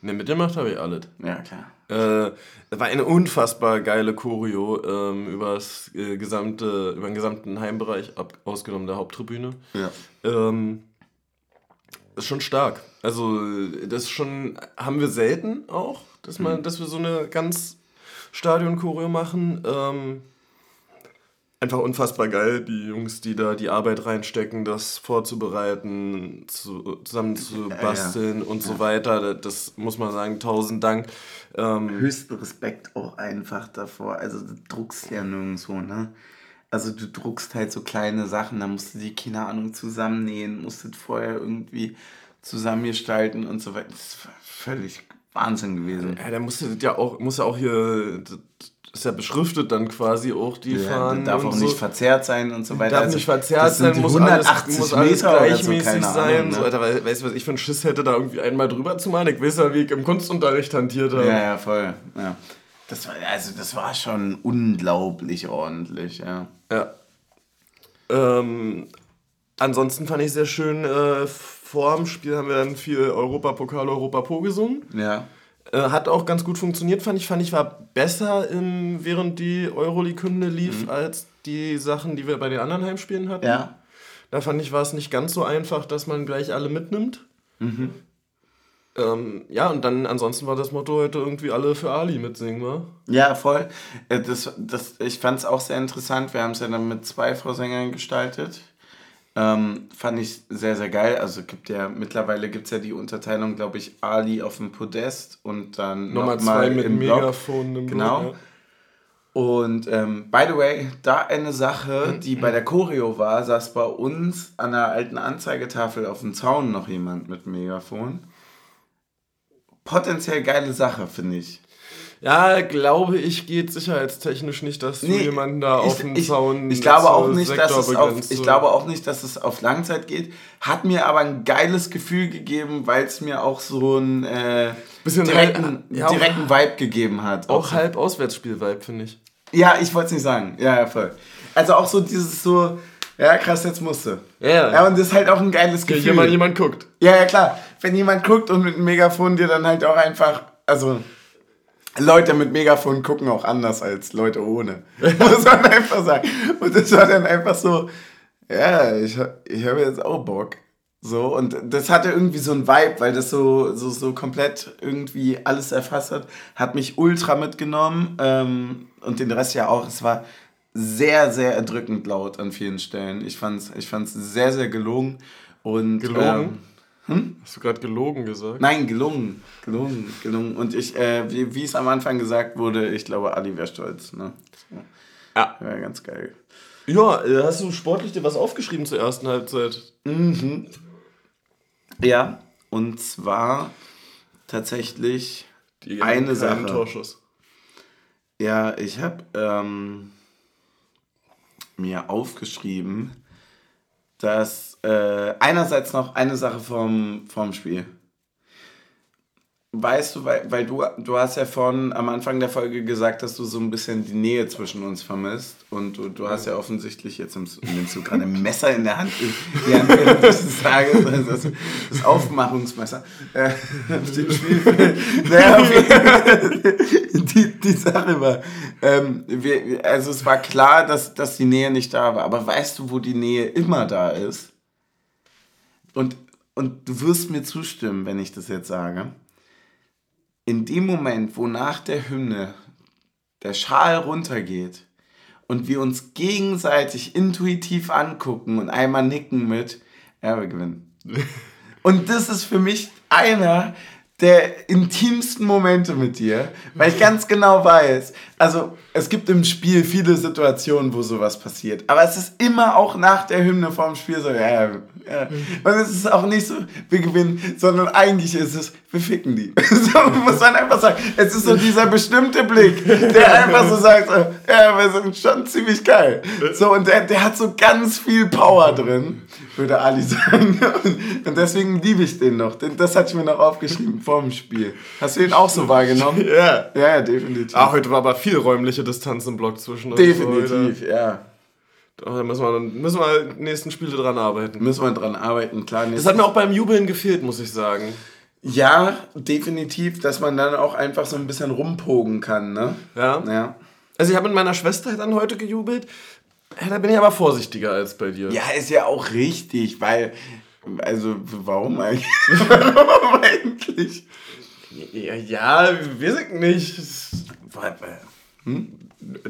Ne, mitgemacht habe ich alles. Ja, klar. Äh, das war eine unfassbar geile Choreo ähm, übers, äh, gesamte, über den gesamten Heimbereich, ab, ausgenommen der Haupttribüne. Ja. Ähm, ist schon stark. Also, das schon, haben wir selten auch, dass, man, dass wir so eine ganz Stadion-Choreo machen. Ähm, einfach unfassbar geil, die Jungs, die da die Arbeit reinstecken, das vorzubereiten, zu, zusammen zu Ja, ja. basteln und so weiter. Das muss man sagen, tausend Dank. Ähm, Höchsten Respekt auch einfach davor. Also du druckst ja nirgendwo, ne? Also du druckst halt so kleine Sachen, da musst du die, keine Ahnung, zusammennähen, musst du vorher irgendwie zusammengestalten und so weiter. Das war völlig Wahnsinn gewesen. ja, da muss ja auch, muss ja auch hier, das ist ja beschriftet dann quasi auch die Ja, Fahnen. darf auch so. nicht verzerrt sein und so weiter. Darf Also, nicht verzerrt sein, muss alles, 180 muss alles Meter oder so, gleichmäßig keine sein. Ahnung, so, ne? Alter, weil, weißt du, was ich für einen Schiss hätte, da irgendwie einmal drüber zu malen? Ich weiß ja, wie ich im Kunstunterricht hantiert habe. Ja, ja, voll. Ja. Das war, also das war schon unglaublich ordentlich, ja. Ja. Ähm, ansonsten fand ich sehr schön, äh, vor dem Spiel haben wir dann viel Europapokal, Europapo gesungen. Ja. Äh, hat auch ganz gut funktioniert, fand ich. Fand ich war besser, im, während die Euroleague-Hymne lief, als die Sachen, die wir bei den anderen Heimspielen hatten. Ja. Da fand ich, war es nicht ganz so einfach, dass man gleich alle mitnimmt. Ähm, ja, und dann ansonsten war das Motto heute irgendwie alle für Ali mitsingen, wa? Ja, voll. Äh, Das, das, ich fand es auch sehr interessant. Wir haben es ja dann mit zwei Vorsängern gestaltet. Ähm, fand ich sehr, sehr geil. Also gibt ja, mittlerweile gibt es ja die Unterteilung, glaube ich, Ali auf dem Podest und dann Nochmal noch mal zwei mit im. Megafon im Genau. Block, Und ähm, by the way, da eine Sache, Mhm. die bei der Choreo war, saß bei uns an der alten Anzeigetafel auf dem Zaun noch jemand mit Megafon. Potenziell geile Sache, finde ich. Ja, glaube ich, geht sicherheitstechnisch nicht, dass du Nee, jemanden da auf dem ich, Zaun ich glaube auch nicht, dass es auf, ich glaube auch nicht, dass es auf Langzeit geht. Hat mir aber ein geiles Gefühl gegeben, weil es mir auch so einen äh, Bisschen direkten, ja, auch- direkten Vibe gegeben hat. Auch halb Auswärtsspiel-Vibe, finde ich. Ja, ich wollte es nicht sagen. Ja, ja, voll. Also auch so dieses so, ja krass, jetzt musste. Ja. Ja, und das ist halt auch ein geiles Gefühl. jemand, jemand guckt. Ja, ja, klar. Wenn jemand guckt und mit einem Megafon dir dann halt auch einfach, also Leute mit Megafon gucken auch anders als Leute ohne. Muss man einfach sagen. Und das war dann einfach so, ja, ich, ich habe jetzt auch Bock. So, und das hatte irgendwie so ein Vibe, weil das so, so, so komplett irgendwie alles erfasst hat. Hat mich ultra mitgenommen und und den Rest ja auch. Es war sehr, sehr erdrückend laut an vielen Stellen. Ich fand es ich fand's sehr, sehr gelungen. Und, Gelogen? Ähm, Hast du gerade gelogen gesagt? Nein, gelungen. Gelungen, gelungen. Und ich, äh, wie, wie es am Anfang gesagt wurde, ich glaube, Ali wäre stolz. Ne? Ja. Ja, ganz geil. Ja, äh, hast du sportlich dir was aufgeschrieben zur ersten Halbzeit? Ja, und zwar tatsächlich Die eine Sache. Torschuss. Ja, ich habe ähm, mir aufgeschrieben, dass äh, einerseits noch eine Sache vom, vom Spiel. Weißt du, weil, weil du, du hast ja vorhin am Anfang der Folge gesagt, dass du so ein bisschen die Nähe zwischen uns vermisst. Und du, du hast ja offensichtlich, jetzt nimmst, nimmst du gerade ein Messer in der Hand, die Hand des Tages, das, das Aufmachungsmesser. Äh, auf dem Spiel. Naja, auf jeden Fall, die, die Sache war, ähm, wir, also es war klar, dass, dass die Nähe nicht da war. Aber weißt du, wo die Nähe immer da ist? Und, und du wirst mir zustimmen, wenn ich das jetzt sage in dem Moment, wo nach der Hymne der Schal runtergeht und wir uns gegenseitig intuitiv angucken und einmal nicken mit, ja, wir gewinnen. Und das ist für mich einer der intimsten Momente mit dir, weil ich ganz genau weiß, also es gibt im Spiel viele Situationen, wo sowas passiert, aber es ist immer auch nach der Hymne vorm Spiel so, ja, ja. Und es ist auch nicht so, wir gewinnen, sondern eigentlich ist es, wir ficken die. so muss man einfach sagen. Es ist so dieser bestimmte Blick, der einfach so sagt, so, ja, wir sind schon ziemlich geil. So, und der, der hat so ganz viel Power drin, würde Ali sagen. Und deswegen liebe ich den noch. Das hatte ich mir noch aufgeschrieben vor dem Spiel. Hast du ihn auch so wahrgenommen? Ja. Ja, definitiv. Ach, heute war aber viel räumliche Distanz im Block zwischen uns. definitiv, ja. Da müssen wir, müssen wir nächsten Spiele dran arbeiten. Müssen wir dran arbeiten, klar. Das hat mir auch beim Jubeln gefehlt, muss ich sagen. Ja, definitiv, dass man dann auch einfach so ein bisschen rumpogen kann, ne? Ja. Ja. Also ich habe mit meiner Schwester dann heute gejubelt. Da bin ich aber vorsichtiger als bei dir. Ja, ist ja auch richtig, weil, also, warum eigentlich? warum eigentlich? Ja, ja weiß ich nicht. Hm?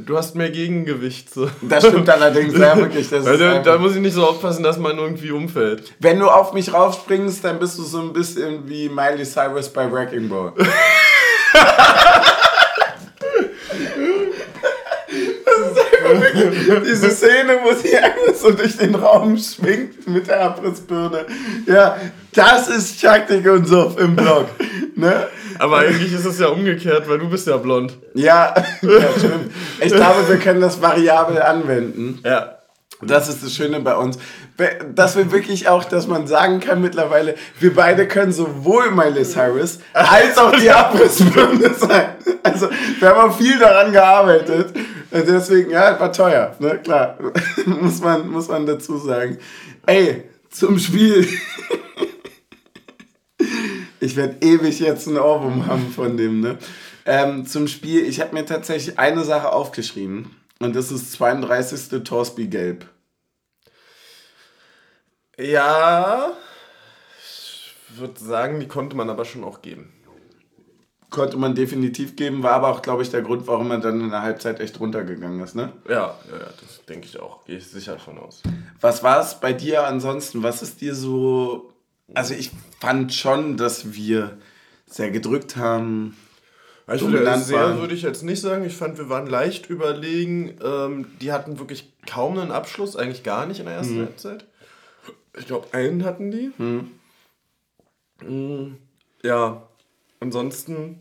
Du hast mehr Gegengewicht. So. Das stimmt allerdings, ja, wirklich. Das Also, da einfach- muss ich nicht so aufpassen, dass man irgendwie umfällt. Wenn du auf mich raufspringst, dann bist du so ein bisschen wie Miley Cyrus bei Wrecking Ball. Das ist einfach wirklich diese Szene, wo sie einfach so durch den Raum schwingt mit der Abrissbirne. Ja, das ist Taktik und Suff im Block. Ne? Aber eigentlich ist es ja umgekehrt, weil du bist ja blond. Ja, ja, stimmt. Ich glaube, wir können das variabel anwenden. Ja. Das ist das Schöne bei uns. Dass wir wirklich auch, dass man sagen kann mittlerweile, wir beide können sowohl Miley Cyrus als auch die Abrissbirne sein. Also wir haben auch viel daran gearbeitet. Deswegen, ja, war teuer. Ne? Klar, muss man, muss man dazu sagen. Ey, zum Spiel. Ich werde ewig jetzt einen Ohrwurm haben von dem, ne? Ähm, zum Spiel, ich habe mir tatsächlich eine Sache aufgeschrieben. Und das ist 32. Torsby Gelb. Ja. Ich würde sagen, die konnte man aber schon auch geben. Konnte man definitiv geben, war aber auch, glaube ich, der Grund, warum er dann in der Halbzeit echt runtergegangen ist, ne? Ja, ja, ja das denke ich auch. Gehe ich sicher von aus. Was war es bei dir ansonsten? Was ist dir so. Also, ich fand schon, dass wir sehr gedrückt haben. Ich würde, sehr würde ich jetzt nicht sagen. Ich fand, wir waren leicht überlegen. Ähm, die hatten wirklich kaum einen Abschluss, eigentlich gar nicht in der ersten Halbzeit. Ich glaube, einen hatten die. Mm, Ja, ansonsten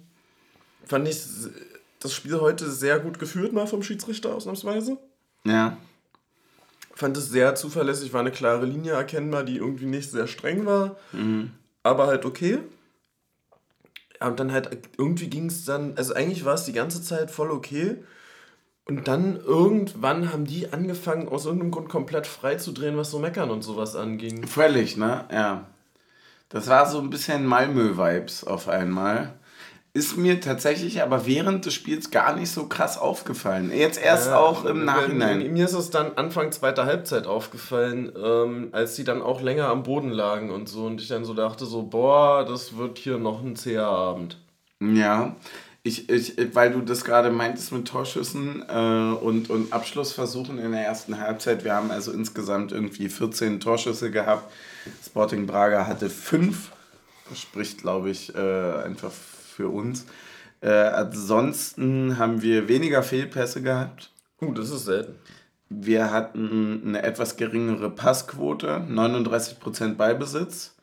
fand ich das Spiel heute sehr gut geführt, mal vom Schiedsrichter ausnahmsweise. Ja. Fand es sehr zuverlässig, war eine klare Linie erkennbar, die irgendwie nicht sehr streng war, aber halt okay. Ja, und dann halt irgendwie ging es dann, also eigentlich war es die ganze Zeit voll okay. Und dann irgendwann haben die angefangen, aus irgendeinem Grund komplett frei zu drehen, was so Meckern und sowas anging. Völlig, ne? Ja. Das war so ein bisschen Malmö-Vibes auf einmal. Ist mir tatsächlich aber während des Spiels gar nicht so krass aufgefallen. Jetzt erst Ja, auch im Nachhinein. Mir ist es dann Anfang zweiter Halbzeit aufgefallen, ähm, als die dann auch länger am Boden lagen und so. Und ich dann so dachte so, boah, das wird hier noch ein zäher Abend. Ja, ich, ich, weil du das gerade meintest mit Torschüssen äh, und, und Abschlussversuchen in der ersten Halbzeit. Wir haben also insgesamt irgendwie 14 Torschüsse gehabt. Sporting Braga hatte fünf. Das spricht, glaube ich, äh, einfach für uns. Äh, ansonsten haben wir weniger Fehlpässe gehabt. Uh, das ist selten. Wir hatten eine etwas geringere Passquote, 39% Ballbesitz.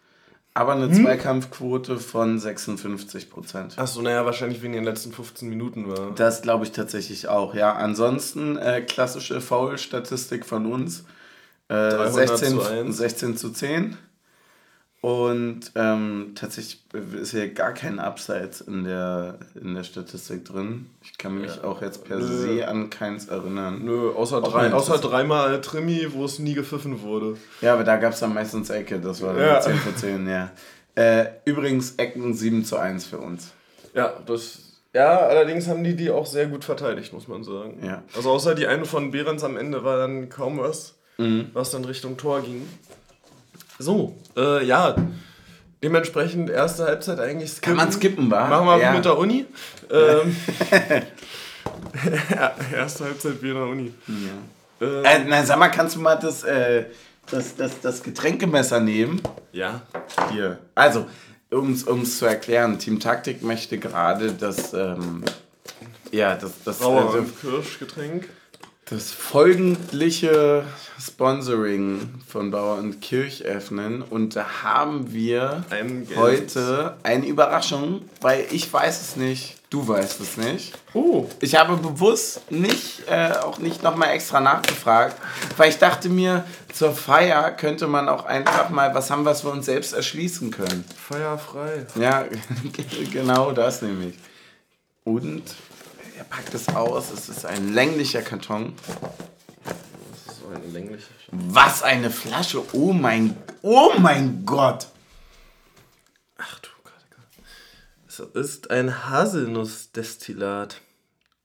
aber eine hm? Zweikampfquote von 56 Prozent. Achso, naja, wahrscheinlich wegen den letzten 15 Minuten war. Das glaube ich tatsächlich auch, ja. Ansonsten äh, klassische Foul-Statistik von uns. Äh, 16, zu 16 zu 10. Und ähm, tatsächlich ist hier gar kein Abseits in der, in der Statistik drin. Ich kann mich ja. auch jetzt per Nö. se an keins erinnern. Nö, außer, drei, außer dreimal Trimi, wo es nie gepfiffen wurde. Ja, aber da gab es dann meistens Ecke, das war ja. 10 zu 10, ja. Äh, übrigens Ecken 7 zu 1 für uns. Ja, das. Ja, allerdings haben die die auch sehr gut verteidigt, muss man sagen. Ja. Also außer die eine von Behrens am Ende war dann kaum was, mhm. was dann Richtung Tor ging. So, äh, ja. Dementsprechend erste Halbzeit eigentlich skippen. Kann man skippen, wa? Machen wir ja. mit der Uni. Ähm, erste Halbzeit wie in der Uni. Ja. Ähm, äh, na, sag mal, kannst du mal das, äh, das, das, das Getränkemesser nehmen? Ja. Hier. Also, um es zu erklären, Team Taktik möchte gerade das, ähm, ja, das, das äh, Kirschgetränk das folgliche Sponsoring von Bauer und Kirch öffnen und da haben wir heute eine Überraschung, weil ich weiß es nicht, du weißt es nicht. Oh. Ich habe bewusst nicht, äh, auch nicht nochmal extra nachgefragt, weil ich dachte mir, zur Feier könnte man auch einfach mal was haben, was wir uns selbst erschließen können. Feierfrei. Ja, genau das nämlich. Und er packt es aus. Es ist ein länglicher Karton. Das ist so ein länglicher. Was eine Flasche! Oh mein, oh mein Gott! Ach du Gott. Es ist ein Haselnussdestillat.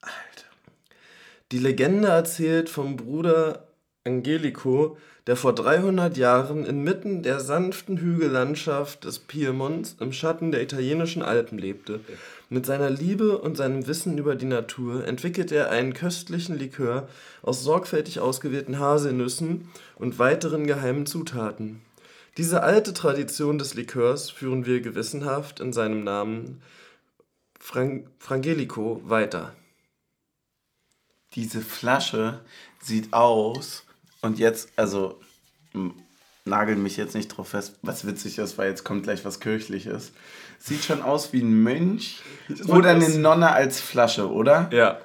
Alter. Die Legende erzählt vom Bruder Angelico, der vor 300 Jahren inmitten der sanften Hügellandschaft des Piemonts im Schatten der italienischen Alpen lebte. Mit seiner Liebe und seinem Wissen über die Natur entwickelt er einen köstlichen Likör aus sorgfältig ausgewählten Haselnüssen und weiteren geheimen Zutaten. Diese alte Tradition des Likörs führen wir gewissenhaft in seinem Namen Fran Frangelico weiter. Diese Flasche sieht aus und jetzt, also nagel mich jetzt nicht drauf fest, was witzig ist, weil jetzt kommt gleich was Kirchliches. Sieht schon aus wie ein Mönch oder eine Nonne als Flasche, oder? Ja.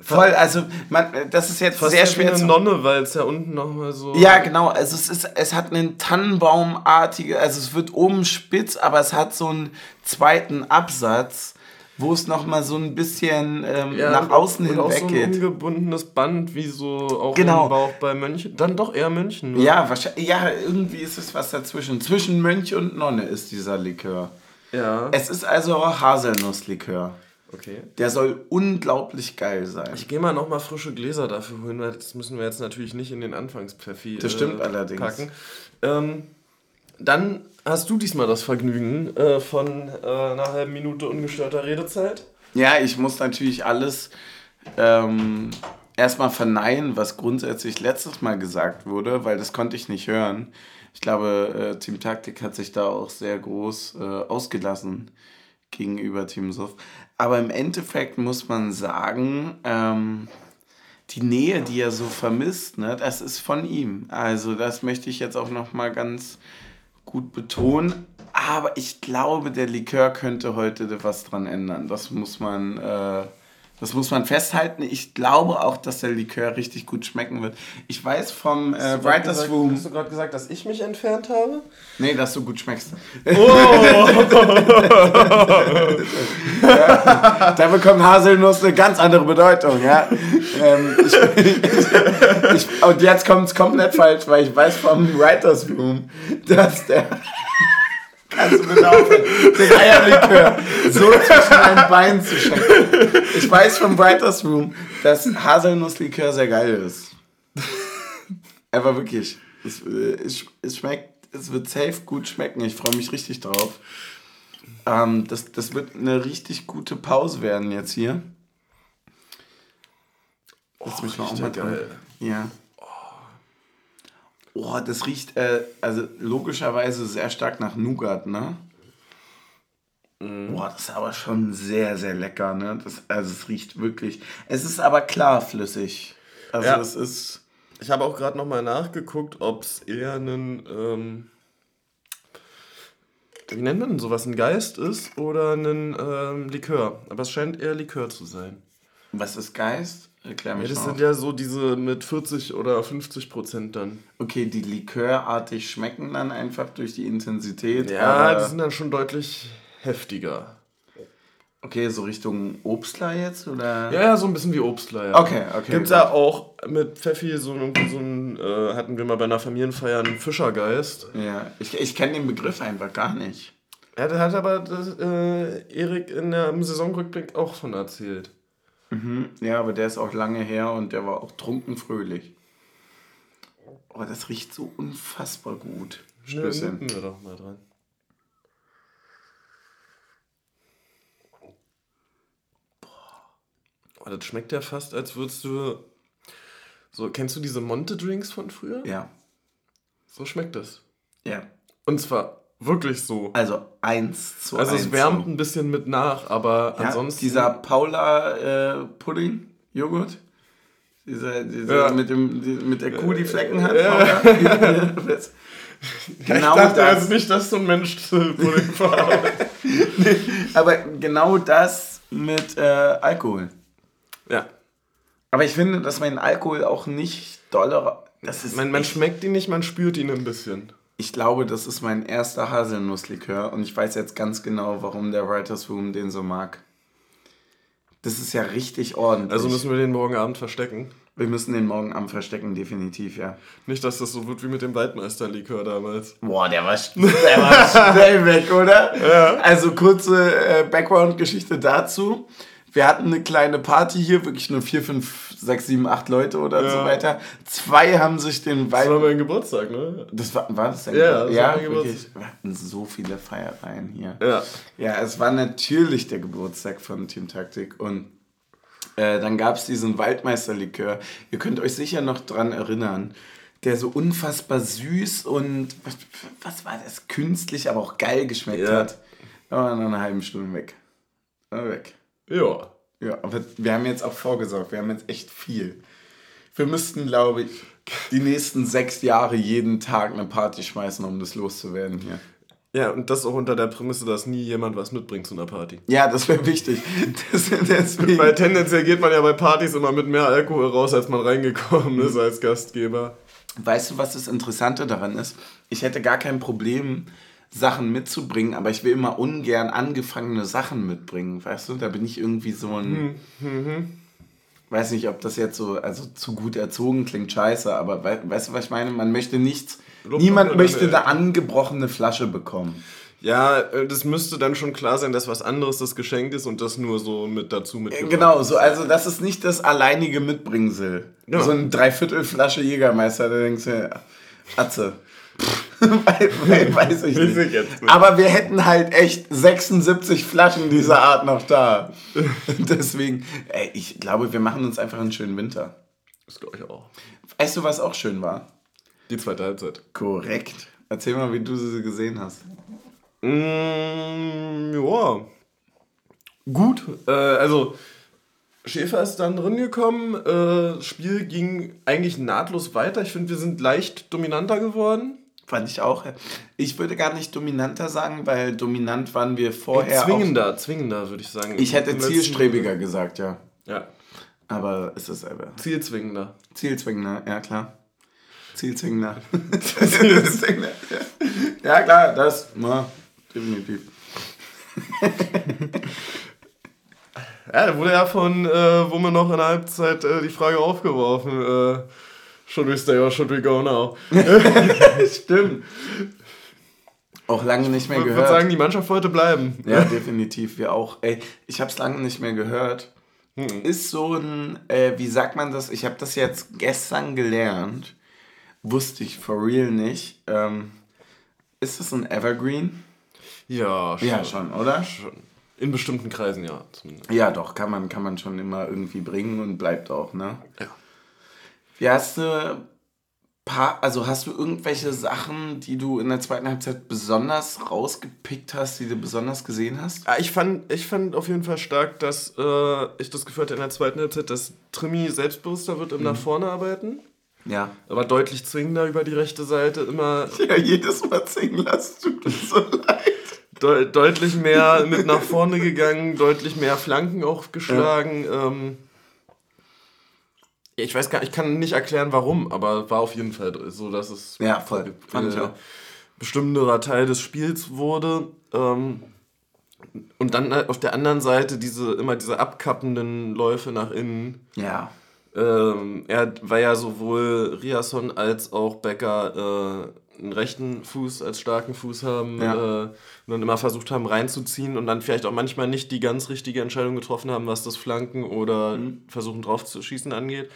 Voll, also man, das ist jetzt Fast sehr schwer. Wie eine Nonne, weil es ja unten nochmal so. Ja, genau. Also es ist, es hat einen Tannenbaumartige, also es wird oben spitz, aber es hat so einen zweiten Absatz wo es nochmal so ein bisschen ähm, ja, nach außen hin weggeht. so ein umgebundenes Band, wie so auch genau. im Bauch bei Mönchen. Dann doch eher Mönchen. Oder? Ja, wahrscheinlich, ja, irgendwie ist es was dazwischen. Zwischen Mönch und Nonne ist dieser Likör. Ja. Es ist also Haselnusslikör. Okay. Der soll unglaublich geil sein. Ich gehe mal nochmal frische Gläser dafür holen, weil das müssen wir jetzt natürlich nicht in den Anfangspfeffi Das stimmt äh, allerdings. packen. Ähm, dann hast du diesmal das Vergnügen äh, von äh, einer halben Minute ungestörter Redezeit. Ja, ich muss natürlich alles ähm, erstmal verneinen, was grundsätzlich letztes Mal gesagt wurde, weil das konnte ich nicht hören. Ich glaube, äh, Team Taktik hat sich da auch sehr groß äh, ausgelassen gegenüber Team Suff. Aber im Endeffekt muss man sagen, ähm, die Nähe, die er so vermisst, ne, das ist von ihm. Also das möchte ich jetzt auch noch mal ganz gut betonen. Aber ich glaube, der Likör könnte heute was dran ändern. Das muss man, äh, das muss man festhalten. Ich glaube auch, dass der Likör richtig gut schmecken wird. Ich weiß vom äh, Writers gesagt, Room. Hast du gerade gesagt, dass ich mich entfernt habe? Nee, dass du gut schmeckst. Oh. ja, da bekommt Haselnuss eine ganz andere Bedeutung, ja. Ähm, ich, ich, und jetzt kommt es komplett falsch, weil ich weiß vom Writers Room, dass der. Kannst du bitte aufhören, den Eierlikör so zwischen deinen Beinen zu schenken. Ich weiß vom Writers Room, dass Haselnusslikör sehr geil ist. Aber wirklich, es, äh, es, es schmeckt, es wird safe gut schmecken. Ich freue mich richtig drauf. Ähm, das, das wird eine richtig gute Pause werden jetzt hier. Lass mich mal auch mal geil. Ja. Oh, das riecht äh, also logischerweise sehr stark nach Nougat, ne? Mm. Boah, das ist aber schon sehr, sehr lecker, ne? Das, also es riecht wirklich. Es ist aber klar flüssig. Also ja. es ist. Ich habe auch gerade nochmal nachgeguckt, ob es eher ein ähm, wie nennt man denn sowas, ein Geist ist oder ein ähm, Likör. Aber es scheint eher Likör zu sein. Was ist Geist? Erklär Ja, mich das mal. sind ja so diese mit 40 oder 50 Prozent dann. Okay, die likörartig schmecken dann einfach durch die Intensität. Ja, die sind dann schon deutlich heftiger. Okay, so Richtung Obstler jetzt oder? Ja, ja, so ein bisschen wie Obstler, ja. Okay, okay, Gibt's gut. ja auch mit Pfeffi so, ein- so ein, äh, hatten wir mal bei einer Familienfeier einen Fischergeist. Ja, ich, ich kenne den Begriff einfach gar nicht. Ja, der hat aber das, äh, Erik in der, im Saisonrückblick auch von erzählt. Mhm. Ja, aber der ist auch lange her und der war auch trunken fröhlich. Oh, das riecht so unfassbar gut. Stößchen. Nippen wir doch mal dran. Boah, das schmeckt ja fast, als würdest du. So, kennst du diese Monte-Drinks von früher? Ja, So schmeckt das. ja. Und zwar wirklich so. Also eins zu Also es wärmt ein bisschen mit nach, aber Ja, ansonsten. dieser Paula-Pudding, Joghurt. Dieser, dieser Ja. mit, dem, mit der Kuh, die Flecken hat. Ja. Genau ich dachte das. jetzt nicht, dass so ein Mensch Pudding verarbeitet. Aber genau das mit äh, Alkohol. ja. Aber ich finde, dass mein Alkohol auch nicht doller. Das ist Man, man schmeckt ihn nicht, man spürt ihn ein bisschen. Ich glaube, das ist mein erster Haselnusslikör und ich weiß jetzt ganz genau, warum der Writers Room den so mag. Das ist ja richtig ordentlich. Also müssen wir den morgen Abend verstecken. wir müssen den morgen Abend verstecken, definitiv, ja. Nicht, dass das so wird wie mit dem Waldmeisterlikör damals. Boah, der war, der war schnell weg, oder? Ja. Also kurze äh, Background-Geschichte dazu. Wir hatten eine kleine Party hier, wirklich nur vier, fünf, sechs, sieben, acht Leute oder so Ja. weiter. Zwei haben sich den Das war mein Geburtstag, ne? Das war, war das denn? Ja, das war ja mein wirklich. Wir hatten so viele Feiereien hier. Ja. Ja, es war natürlich der Geburtstag von Team Taktik und äh, dann gab es diesen Waldmeisterlikör. Ihr könnt euch sicher noch dran erinnern, der so unfassbar süß und was, war das? Künstlich, aber auch geil geschmeckt Ja. hat. Da war nach einer halben Stunde weg. War weg. Ja. Ja, aber wir haben jetzt auch vorgesorgt. Wir haben jetzt echt viel. Wir müssten, glaube ich, die nächsten sechs Jahre jeden Tag eine Party schmeißen, um das loszuwerden hier. Ja, und das auch unter der Prämisse, dass nie jemand was mitbringt zu einer Party. Ja, das wäre wichtig. Das, deswegen. Weil tendenziell geht man ja bei Partys immer mit mehr Alkohol raus, als man reingekommen ist als Gastgeber. Weißt du, was das Interessante daran ist? Ich hätte gar kein Problem, Sachen mitzubringen, aber ich will immer ungern angefangene Sachen mitbringen. Weißt du, da bin ich irgendwie so ein. Weiß nicht, ob das jetzt so, also zu gut erzogen klingt scheiße, aber wei weißt du, was ich meine? Man möchte nichts. Lob niemand möchte eine angebrochene Flasche bekommen. Ja, äh, das müsste dann schon klar sein, dass was anderes das Geschenk ist und das nur so mit dazu mitgebracht. Genau, so, also das ist nicht das alleinige Mitbringsel. Ja. So eine Dreiviertelflasche Jägermeister, da denkst du, Atze. Weiß ich nicht. nicht. Aber wir hätten halt echt 76 Flaschen dieser Art noch da. Deswegen, ey, ich glaube, wir machen uns einfach einen schönen Winter. Das glaube ich auch. Weißt du, was auch schön war? Die zweite Halbzeit. Korrekt. Erzähl mal, wie du sie gesehen hast. Mm, ja. Gut. Äh, also, Schäfer ist dann drin gekommen. Äh, das Spiel ging eigentlich nahtlos weiter. Ich finde, wir sind leicht dominanter geworden. Fand ich auch. Ich würde gar nicht dominanter sagen, weil dominant waren wir vorher. auch- zwingender, zwingender, würde ich sagen. Ich hätte zielstrebiger gesagt, ja. Ja, Aber ist es selber. zielzwingender. Zielzwingender, ja klar. Zielzwingender. Zielzwingender, ja. ja klar, das, ja, definitiv. Ja, da wurde ja von äh, wo wir noch in der Halbzeit äh, die Frage aufgeworfen. Äh, should we stay or should we go now? Stimmt. Auch lange nicht mehr Ich würde gehört. sagen, die Mannschaft wollte bleiben. ja, definitiv, wir auch. Ey, ich habe es lange nicht mehr gehört. Ist so ein, äh, wie sagt man das? Ich habe das jetzt gestern gelernt. Wusste ich for real nicht. Ähm, ist das ein Evergreen? Ja, schon. Ja, schon, oder? schon. In bestimmten Kreisen, ja. Zumindest. Ja, doch, kann man, kann man schon immer irgendwie bringen und bleibt auch, ne? Ja. Wie hast du paar, also hast du irgendwelche Sachen, die du in der zweiten Halbzeit besonders rausgepickt hast, die du besonders gesehen hast? Ah, Ich fand, ich fand auf jeden Fall stark, dass äh, ich das Gefühl hatte in der zweiten Halbzeit, dass Trimi selbstbewusster wird im nach vorne arbeiten. Ja. Aber deutlich zwingender über die rechte Seite immer. Ja, jedes Mal singen lassen tut mir so leid. De deutlich mehr mit nach vorne gegangen, deutlich mehr Flanken auch geschlagen. Ja. Ähm, ich weiß gar nicht, ich kann nicht erklären, warum, aber war auf jeden Fall so, dass es ja, voll. Fand ich auch. bestimmterer Teil des Spiels wurde. Ähm, und dann auf der anderen Seite diese immer diese abkappenden Läufe nach innen. Ja. Ähm, er war ja sowohl Riasson als auch Becker äh, einen rechten Fuß als starken Fuß haben ja. äh, und dann immer versucht haben reinzuziehen und dann vielleicht auch manchmal nicht die ganz richtige Entscheidung getroffen haben, was das Flanken oder mhm. Versuchen drauf zu schießen angeht.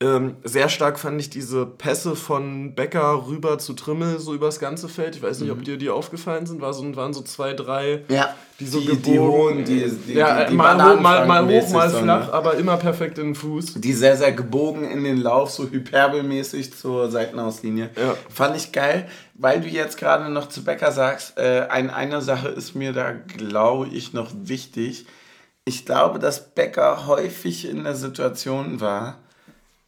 Ähm, sehr stark fand ich diese Pässe von Becker rüber zu Trimmel, so übers ganze Feld. Ich weiß nicht, mhm. ob dir die aufgefallen sind. War so, waren so zwei, drei, ja, die so die, gebogen. Die hohen, die, ja, die, die mal, hoch, mal, mal hoch, mal flach, ne? aber immer perfekt in den Fuß. Die sehr, sehr gebogen in den Lauf, so hyperbelmäßig zur Seitenauslinie. Ja. Fand ich geil, weil du jetzt gerade noch zu Becker sagst, äh, ein, eine Sache ist mir da, glaube ich, noch wichtig. Ich glaube, dass Becker häufig in der Situation war,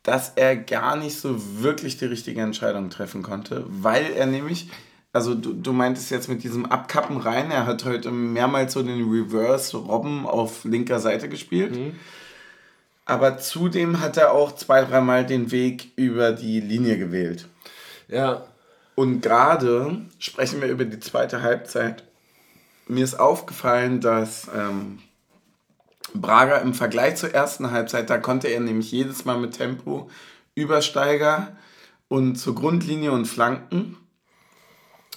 dass er gar nicht so wirklich die richtige Entscheidung treffen konnte, weil er nämlich, also du, du meintest jetzt mit diesem Abkappen rein, er hat heute mehrmals so den Reverse Robben auf linker Seite gespielt. Mhm. Aber zudem hat er auch zwei, dreimal den Weg über die Linie gewählt. Ja. Und gerade sprechen wir über die zweite Halbzeit. Mir ist aufgefallen, dass ähm, Braga im Vergleich zur ersten Halbzeit, da konnte er nämlich jedes Mal mit Tempo Übersteiger und zur Grundlinie und Flanken.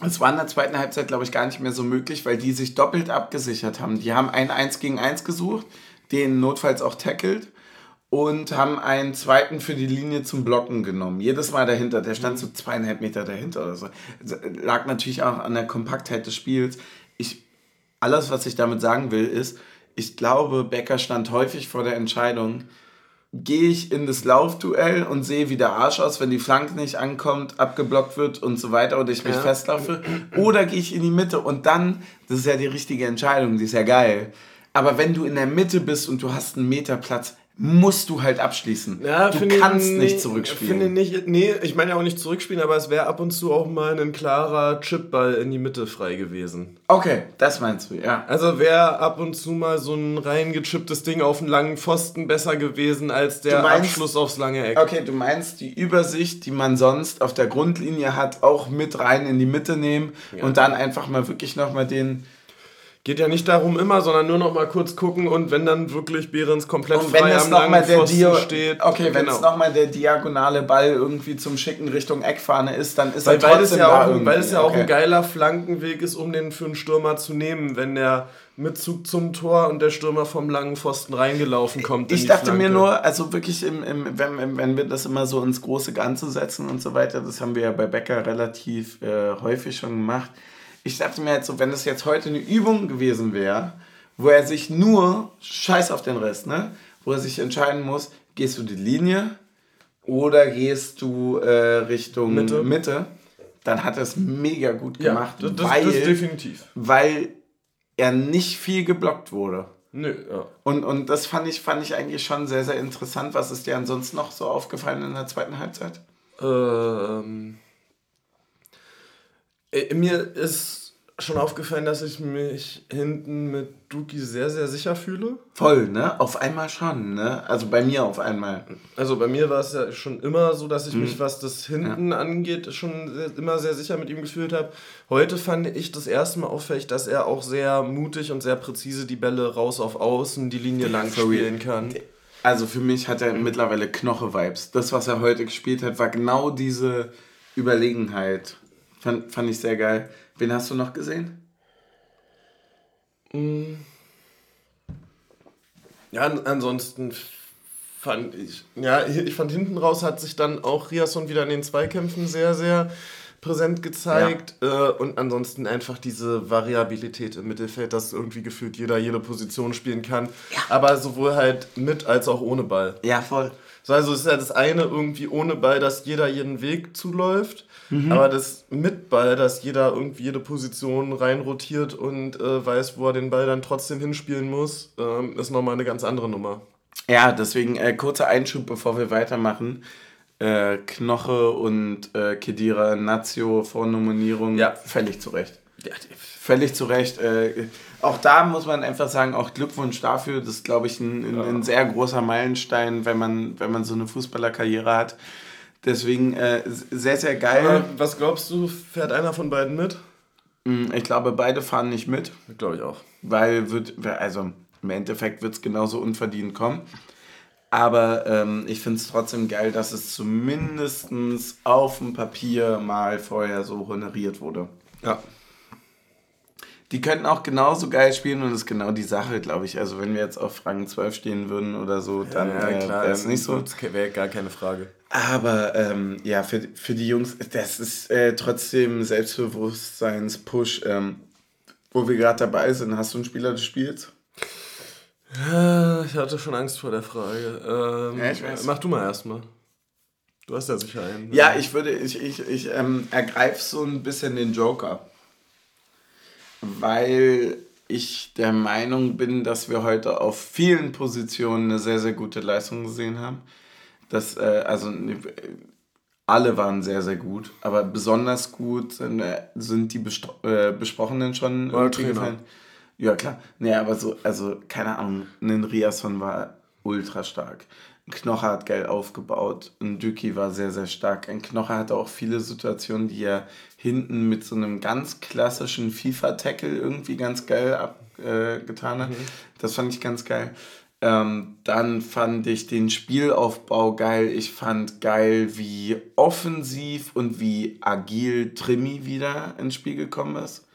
Es war in der zweiten Halbzeit, glaube ich, gar nicht mehr so möglich, weil die sich doppelt abgesichert haben. Die haben ein 1 gegen 1 gesucht, den notfalls auch tackelt und haben einen zweiten für die Linie zum Blocken genommen. Jedes Mal dahinter, der stand so zweieinhalb Meter dahinter oder so. Lag natürlich auch an der Kompaktheit des Spiels. Ich, alles, was ich damit sagen will, ist, ich glaube, Becker stand häufig vor der Entscheidung, gehe ich in das Laufduell und sehe, wie der Arsch aus, wenn die Flanke nicht ankommt, abgeblockt wird und so weiter oder ich mich ja. festlaufe, oder gehe ich in die Mitte und dann, das ist ja die richtige Entscheidung, die ist ja geil. Aber wenn du in der Mitte bist und du hast einen Meter Platz, musst du halt abschließen. Ja, du kannst ich, nicht zurückspielen. Finde nicht, nee, ich meine ja auch nicht zurückspielen, aber es wäre ab und zu auch mal ein klarer Chipball in die Mitte frei gewesen. Okay, das meinst du, ja. Also wäre ab und zu mal so ein reingechipptes Ding auf einen langen Pfosten besser gewesen als der meinst, Abschluss aufs lange Eck. Okay, du meinst die Übersicht, die man sonst auf der Grundlinie hat, auch mit rein in die Mitte nehmen ja. und dann einfach mal wirklich nochmal den Geht ja nicht darum immer, sondern nur noch mal kurz gucken und wenn dann wirklich Behrens komplett und frei am langen der Dio steht. Okay, wenn genau. es nochmal der diagonale Ball irgendwie zum Schicken Richtung Eckfahne ist, dann ist weil, er trotzdem weil es ja auch, Weil es ja okay. auch ein geiler Flankenweg ist, um den für einen Stürmer zu nehmen, wenn der Mitzug zum Tor und der Stürmer vom langen Pfosten reingelaufen kommt. Ich dachte Flanke. mir nur, also wirklich, im, im, wenn, wenn wir das immer so ins große Ganze setzen und so weiter, das haben wir ja bei Becker relativ äh, häufig schon gemacht ich dachte mir jetzt so, wenn das jetzt heute eine Übung gewesen wäre, wo er sich nur, scheiß auf den Rest, ne? Wo er sich entscheiden muss, gehst du die Linie oder gehst du äh, Richtung Mitte. Mitte, dann hat er es mega gut gemacht. Ja, das, weil, das definitiv. Weil er nicht viel geblockt wurde. Nö, ja. Und, und das fand ich, fand ich eigentlich schon sehr, sehr interessant. Was ist dir ansonsten noch so aufgefallen in der zweiten Halbzeit? Ähm äh, mir ist schon aufgefallen, dass ich mich hinten mit Duki sehr, sehr sicher fühle. Voll, ne? Auf einmal schon, ne? Also bei mir auf einmal. Also bei mir war es ja schon immer so, dass ich mhm. mich, was das Hinten ja. angeht, schon sehr, immer sehr sicher mit ihm gefühlt habe. Heute fand ich das erste Mal auffällig, dass er auch sehr mutig und sehr präzise die Bälle raus auf Außen, die Linie lang spielen kann. Also für mich hat er mittlerweile Knoche-Vibes. Das, was er heute gespielt hat, war genau diese Überlegenheit. Fand, fand ich sehr geil. Wen hast du noch gesehen? Ja, ansonsten fand ich, ja, ich fand hinten raus hat sich dann auch Riasson wieder in den Zweikämpfen sehr, sehr präsent gezeigt. Ja. Äh, und ansonsten einfach diese Variabilität im Mittelfeld, dass irgendwie gefühlt jeder jede Position spielen kann. Ja. Aber sowohl halt mit als auch ohne Ball. Ja, voll. So, also es ist ja das eine irgendwie ohne Ball, dass jeder jeden Weg zuläuft. Mhm. Aber das mit Ball, dass jeder irgendwie jede Position reinrotiert und äh, weiß, wo er den Ball dann trotzdem hinspielen muss, ähm, ist nochmal eine ganz andere Nummer. Ja, deswegen äh, kurzer Einschub, bevor wir weitermachen. Äh, Knoche und äh, Kedira Nazio Vornominierung ja. völlig zurecht. Völlig zu Recht. Äh, auch da muss man einfach sagen, auch Glückwunsch dafür. Das ist, glaube ich, ein, ein, ein, sehr großer Meilenstein, wenn man, wenn man so eine Fußballerkarriere hat. Deswegen äh, sehr, sehr geil. Aber was glaubst du, fährt einer von beiden mit? Hm, ich glaube, beide fahren nicht mit. Glaube ich auch. Weil wird, also im Endeffekt wird es genauso unverdient kommen. Aber ähm, ich finde es trotzdem geil, dass es zumindest auf dem Papier mal vorher so honoriert wurde. Ja. Die könnten auch genauso geil spielen und das ist genau die Sache, glaube ich. Also wenn wir jetzt auf Rang 12 stehen würden oder so, dann ja, ja, wäre es nicht so. Wäre gar keine Frage. Aber ähm, ja, für, für die Jungs, das ist äh, trotzdem Selbstbewusstseins-Push. Ähm, wo wir gerade dabei sind, hast du einen Spieler des Spiels? Ja, ich hatte schon Angst vor der Frage. Ähm, ja, ich weiß. Mach du mal erstmal. Du hast ja sicher einen. Ja, ich würde, ich, ich, ich ähm, ergreife so ein bisschen den Joker. Weil ich der Meinung bin, dass wir heute auf vielen Positionen eine sehr, sehr gute Leistung gesehen haben. Das, äh, also alle waren sehr, sehr gut, aber besonders gut sind, äh, sind die äh, Besprochenen schon gefallen. Ja, klar. Nee, aber so, also, keine Ahnung, ein Riasson war ultra stark. Ein Knocher hat geil aufgebaut. Ein Düki war sehr, sehr stark. Ein Knocher hatte auch viele Situationen, die er hinten mit so einem ganz klassischen FIFA-Tackle irgendwie ganz geil abgetan äh, hat. Mhm. Das fand ich ganz geil. Ähm, dann fand ich den Spielaufbau geil. Ich fand geil, wie offensiv und wie agil Trimi wieder ins Spiel gekommen ist.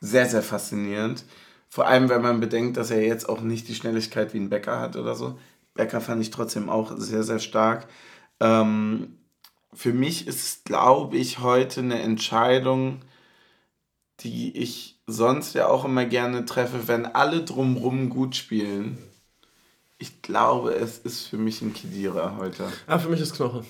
Sehr, sehr faszinierend. Vor allem, wenn man bedenkt, dass er jetzt auch nicht die Schnelligkeit wie ein Becker hat oder so. Becker fand ich trotzdem auch sehr, sehr stark. Ähm, für mich ist, glaube ich, heute eine Entscheidung, die ich sonst ja auch immer gerne treffe, wenn alle drumrum gut spielen. Ich glaube, es ist für mich ein Kedira heute. Ah, für mich ist Knoche.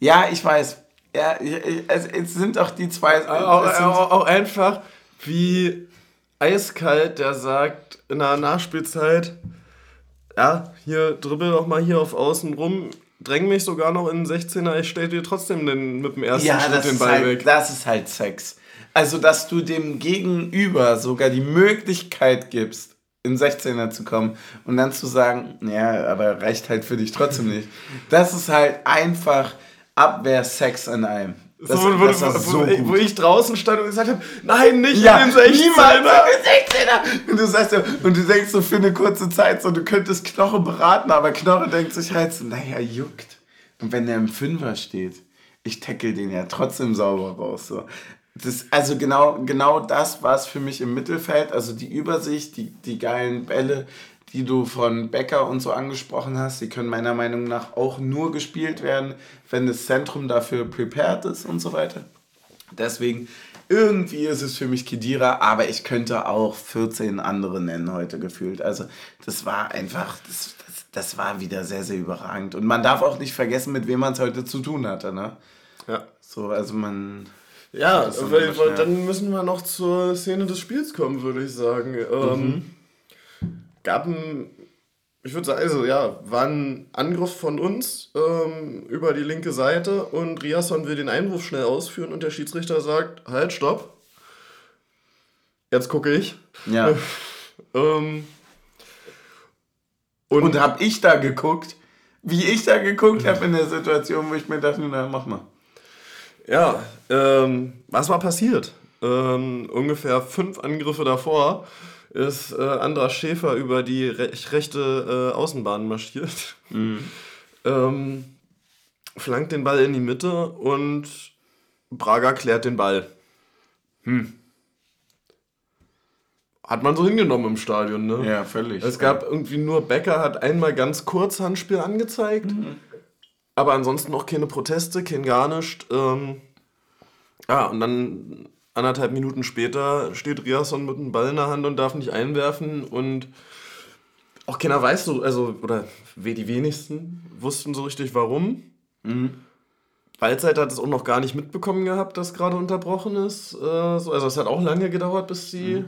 Ja, ich weiß. Ja, es, es sind auch die zwei. Auch, auch, auch einfach, wie eiskalt, der sagt in der Nachspielzeit, ja, hier dribbel doch mal hier auf außen rum, dräng mich sogar noch in den 16er, ich stell dir trotzdem den, mit dem ersten ja, Schritt den Ball halt, weg. Das ist halt Sex. Also, dass du dem Gegenüber sogar die Möglichkeit gibst, in 16er zu kommen und dann zu sagen, ja, aber reicht halt für dich trotzdem nicht. Das ist halt einfach Abwehr-Sex in einem. Das, so, wo, das wo, so wo, wo, ich draußen stand und gesagt habe, nein, nicht ja, in den 16er. Niemals in 16er. Und du sagst ja, und du denkst so für eine kurze Zeit so, du könntest Knoche beraten, aber Knoche denkt sich halt so, naja, juckt. Und wenn der im Fünfer steht, ich tackle den ja trotzdem sauber raus. So. Das, also genau, genau das war es für mich im Mittelfeld. Also die Übersicht, die, die geilen Bälle, die du von Becker und so angesprochen hast, die können meiner Meinung nach auch nur gespielt werden, wenn das Zentrum dafür prepared ist und so weiter. Deswegen, irgendwie ist es für mich Kedira, aber ich könnte auch 14 andere nennen heute gefühlt. Also das war einfach, das, das, das war wieder sehr, sehr überragend. Und man darf auch nicht vergessen, mit wem man es heute zu tun hatte. Ne? Ja. So, also man... Ja, weil, weil dann müssen wir noch zur Szene des Spiels kommen, würde ich sagen. Ähm, mhm gab ein, ich würde sagen, also ja, war ein Angriff von uns ähm, über die linke Seite und Riasson will den Einwurf schnell ausführen und der Schiedsrichter sagt, halt, stopp. Jetzt gucke ich. Ja. ähm, und und habe ich da geguckt, wie ich da geguckt habe in der Situation, wo ich mir dachte, na, mach mal. Ja, ähm, was war passiert? Ähm, ungefähr fünf Angriffe davor ist äh, Andras Schäfer über die re rechte äh, Außenbahn marschiert. Mhm. ähm, flankt den Ball in die Mitte und Braga klärt den Ball. Hm. Hat man so hingenommen im Stadion, ne? Ja, völlig. Es gab ja. irgendwie nur Becker hat einmal ganz kurz Handspiel angezeigt, mhm. aber ansonsten noch keine Proteste, kein gar nichts. Ähm, ja, und dann anderthalb Minuten später steht Riasson mit einem Ball in der Hand und darf nicht einwerfen und auch keiner weiß so, also, oder die wenigsten wussten so richtig warum. Mhm. Waldzeit hat es auch noch gar nicht mitbekommen gehabt, dass gerade unterbrochen ist. Äh, so, also es hat auch lange gedauert, bis sie mhm.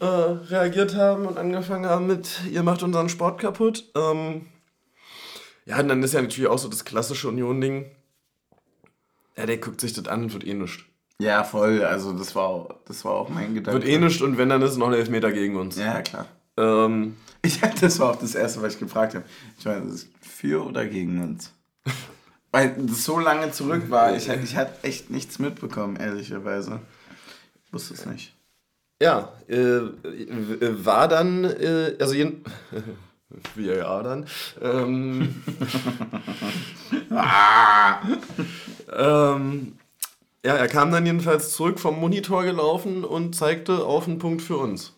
äh, reagiert haben und angefangen haben mit, ihr macht unseren Sport kaputt. Ähm, ja, und dann ist ja natürlich auch so das klassische Union-Ding. Ja, der guckt sich das an und wird eh nichts. Ja, voll. Also das war auch, das war auch mein Gedanke. Wird eh nicht und wenn, dann ist es noch ein Elfmeter gegen uns. Ja, klar. Ähm, Ich, das war auch das Erste, was ich gefragt habe. Ich meine, das ist für oder gegen uns? Weil das so lange zurück war, ich, ich hatte echt nichts mitbekommen, ehrlicherweise. Ich wusste es nicht. ja, äh, äh, war dann, äh, also jeden, ja dann, ähm, ähm, ja, er kam dann jedenfalls zurück vom Monitor gelaufen und zeigte auf einen Punkt für uns.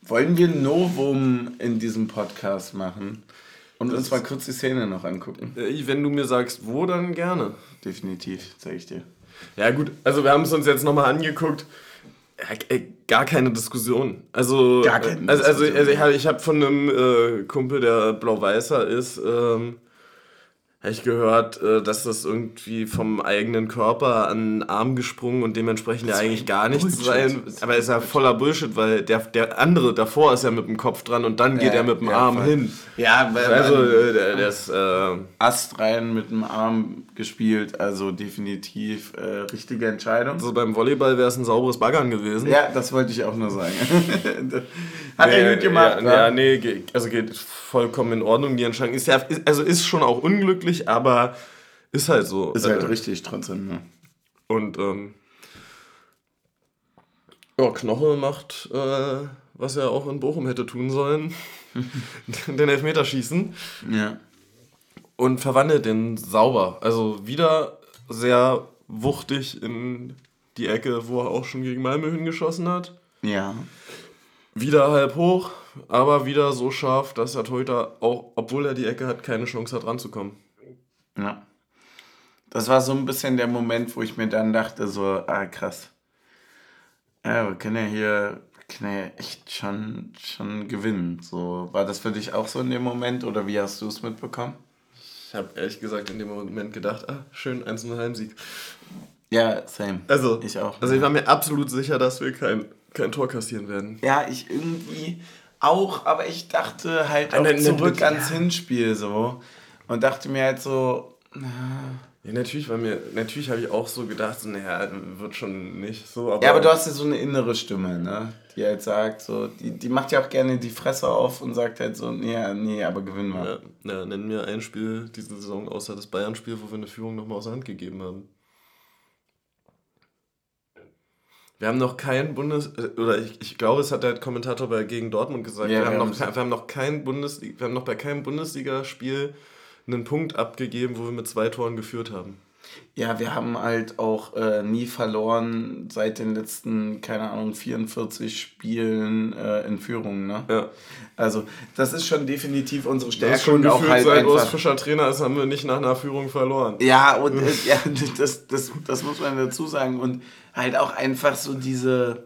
Wollen wir Novum in diesem Podcast machen? Und uns mal kurz die Szene noch angucken. Äh, Wenn du mir sagst, wo, dann gerne. Definitiv, sag ich dir. Ja gut, also wir haben es uns jetzt nochmal angeguckt. Gar keine Diskussion. Also, Gar keine äh, also, also, Diskussion, also ich habe hab von einem äh, Kumpel, der blau-weißer ist, ähm, habe ich gehört, äh, dass das irgendwie vom eigenen Körper an den Arm gesprungen und dementsprechend ja eigentlich gar nichts sein. Aber ist ja voller Bullshit, weil der, der andere davor ist ja mit dem Kopf dran und dann geht Ja, er mit dem ja, Arm voll. hin. Ja, weil Also äh, der, der ist... Äh, Ast rein mit dem Arm gespielt, also definitiv äh, richtige Entscheidung. also beim Volleyball wäre es ein sauberes Baggern gewesen. Ja, das wollte ich auch nur sagen. Hat er gut gemacht, ja, ja, nee, also geht vollkommen in Ordnung. Die Entscheidung ist ja, also ist schon auch unglücklich, aber ist halt so. Ist halt Äh, richtig trotzdem, ne? Und ähm, ja, Knoche macht, äh, was er auch in Bochum hätte tun sollen, den Elfmeter schießen Ja. und verwandelt den sauber. Also wieder sehr wuchtig in die Ecke, wo er auch schon gegen Malmö hingeschossen hat. Ja. Wieder halb hoch, aber wieder so scharf, dass der Torhüter auch, obwohl er die Ecke hat, keine Chance hat ranzukommen. Ja. Das war so ein bisschen der Moment, wo ich mir dann dachte, so, ah, krass. Ja, wir können ja hier, können ja echt schon, schon gewinnen. So, war das für dich auch so in dem Moment oder wie hast du es mitbekommen? Ich habe ehrlich gesagt in dem Moment gedacht, ah, schön, 1-0 Heimsieg. Ja, same. Also, Ich auch. Also ich war mir absolut sicher, dass wir kein, kein Tor kassieren werden. Ja, ich irgendwie auch, aber ich dachte halt auch ne, zurück ja. ans Hinspiel so und dachte mir halt so, Ja, natürlich war mir, natürlich habe ich auch so gedacht, so, naja, wird schon nicht so, aber. ja, aber du hast ja so eine innere Stimme, ne, die halt sagt so, die, die macht ja auch gerne die Fresse auf und sagt halt so, nee, nee, aber gewinnen wir. Ja, ja, nennen wir ein Spiel diese Saison außer das Bayern-Spiel, wo wir eine Führung nochmal aus der Hand gegeben haben. Wir haben noch kein Bundes... äh, Oder ich, ich glaube, es hat der Kommentator bei gegen Dortmund gesagt, Ja, wir, haben noch, wir haben noch kein Bundesliga, wir haben noch bei keinem Bundesligaspiel einen Punkt abgegeben, wo wir mit zwei Toren geführt haben. Ja, wir haben halt auch äh, nie verloren seit den letzten, keine Ahnung, 44 Spielen äh, in Führung, ne? Ja. Also, das ist schon definitiv unsere Das Stärke ist schon und auch gefühlt, halt seit Urs. Fischer Trainer ist, haben wir nicht nach einer Führung verloren. Ja, und äh, ja, das, das, das muss man dazu sagen. Und halt auch einfach so diese.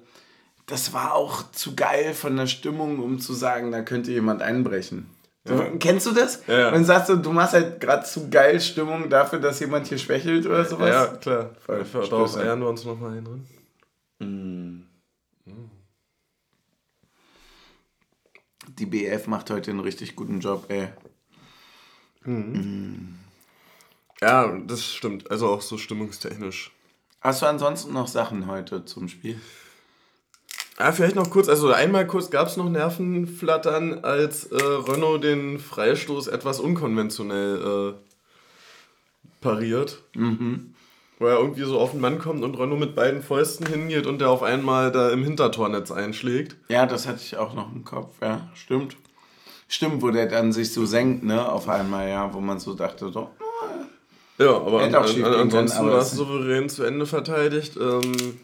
Das war auch zu geil von der Stimmung, um zu sagen, da könnte jemand einbrechen. Du, Kennst du das? Ja. Wenn du sagst, du machst halt gerade zu geil Stimmung dafür, dass jemand hier schwächelt oder sowas. Ja, klar. Voll. Darauf ehren wir uns nochmal hin drin. Die BF macht heute einen richtig guten Job, ey. Ja, das stimmt. Also auch so stimmungstechnisch. Hast du ansonsten noch Sachen heute zum Spiel? Ja, vielleicht noch kurz, also einmal kurz gab es noch Nervenflattern, als äh, Renault den Freistoß etwas unkonventionell äh, pariert. Wo er irgendwie so auf den Mann kommt und Renault mit beiden Fäusten hingeht und der auf einmal da im Hintertornetz einschlägt. Ja, das hatte ich auch noch im Kopf, ja, stimmt. Stimmt, wo der dann sich so senkt, ne, auf einmal, ja, wo man so dachte, so, Ja, aber an, an, ansonsten war es- souverän zu Ende verteidigt. Ähm,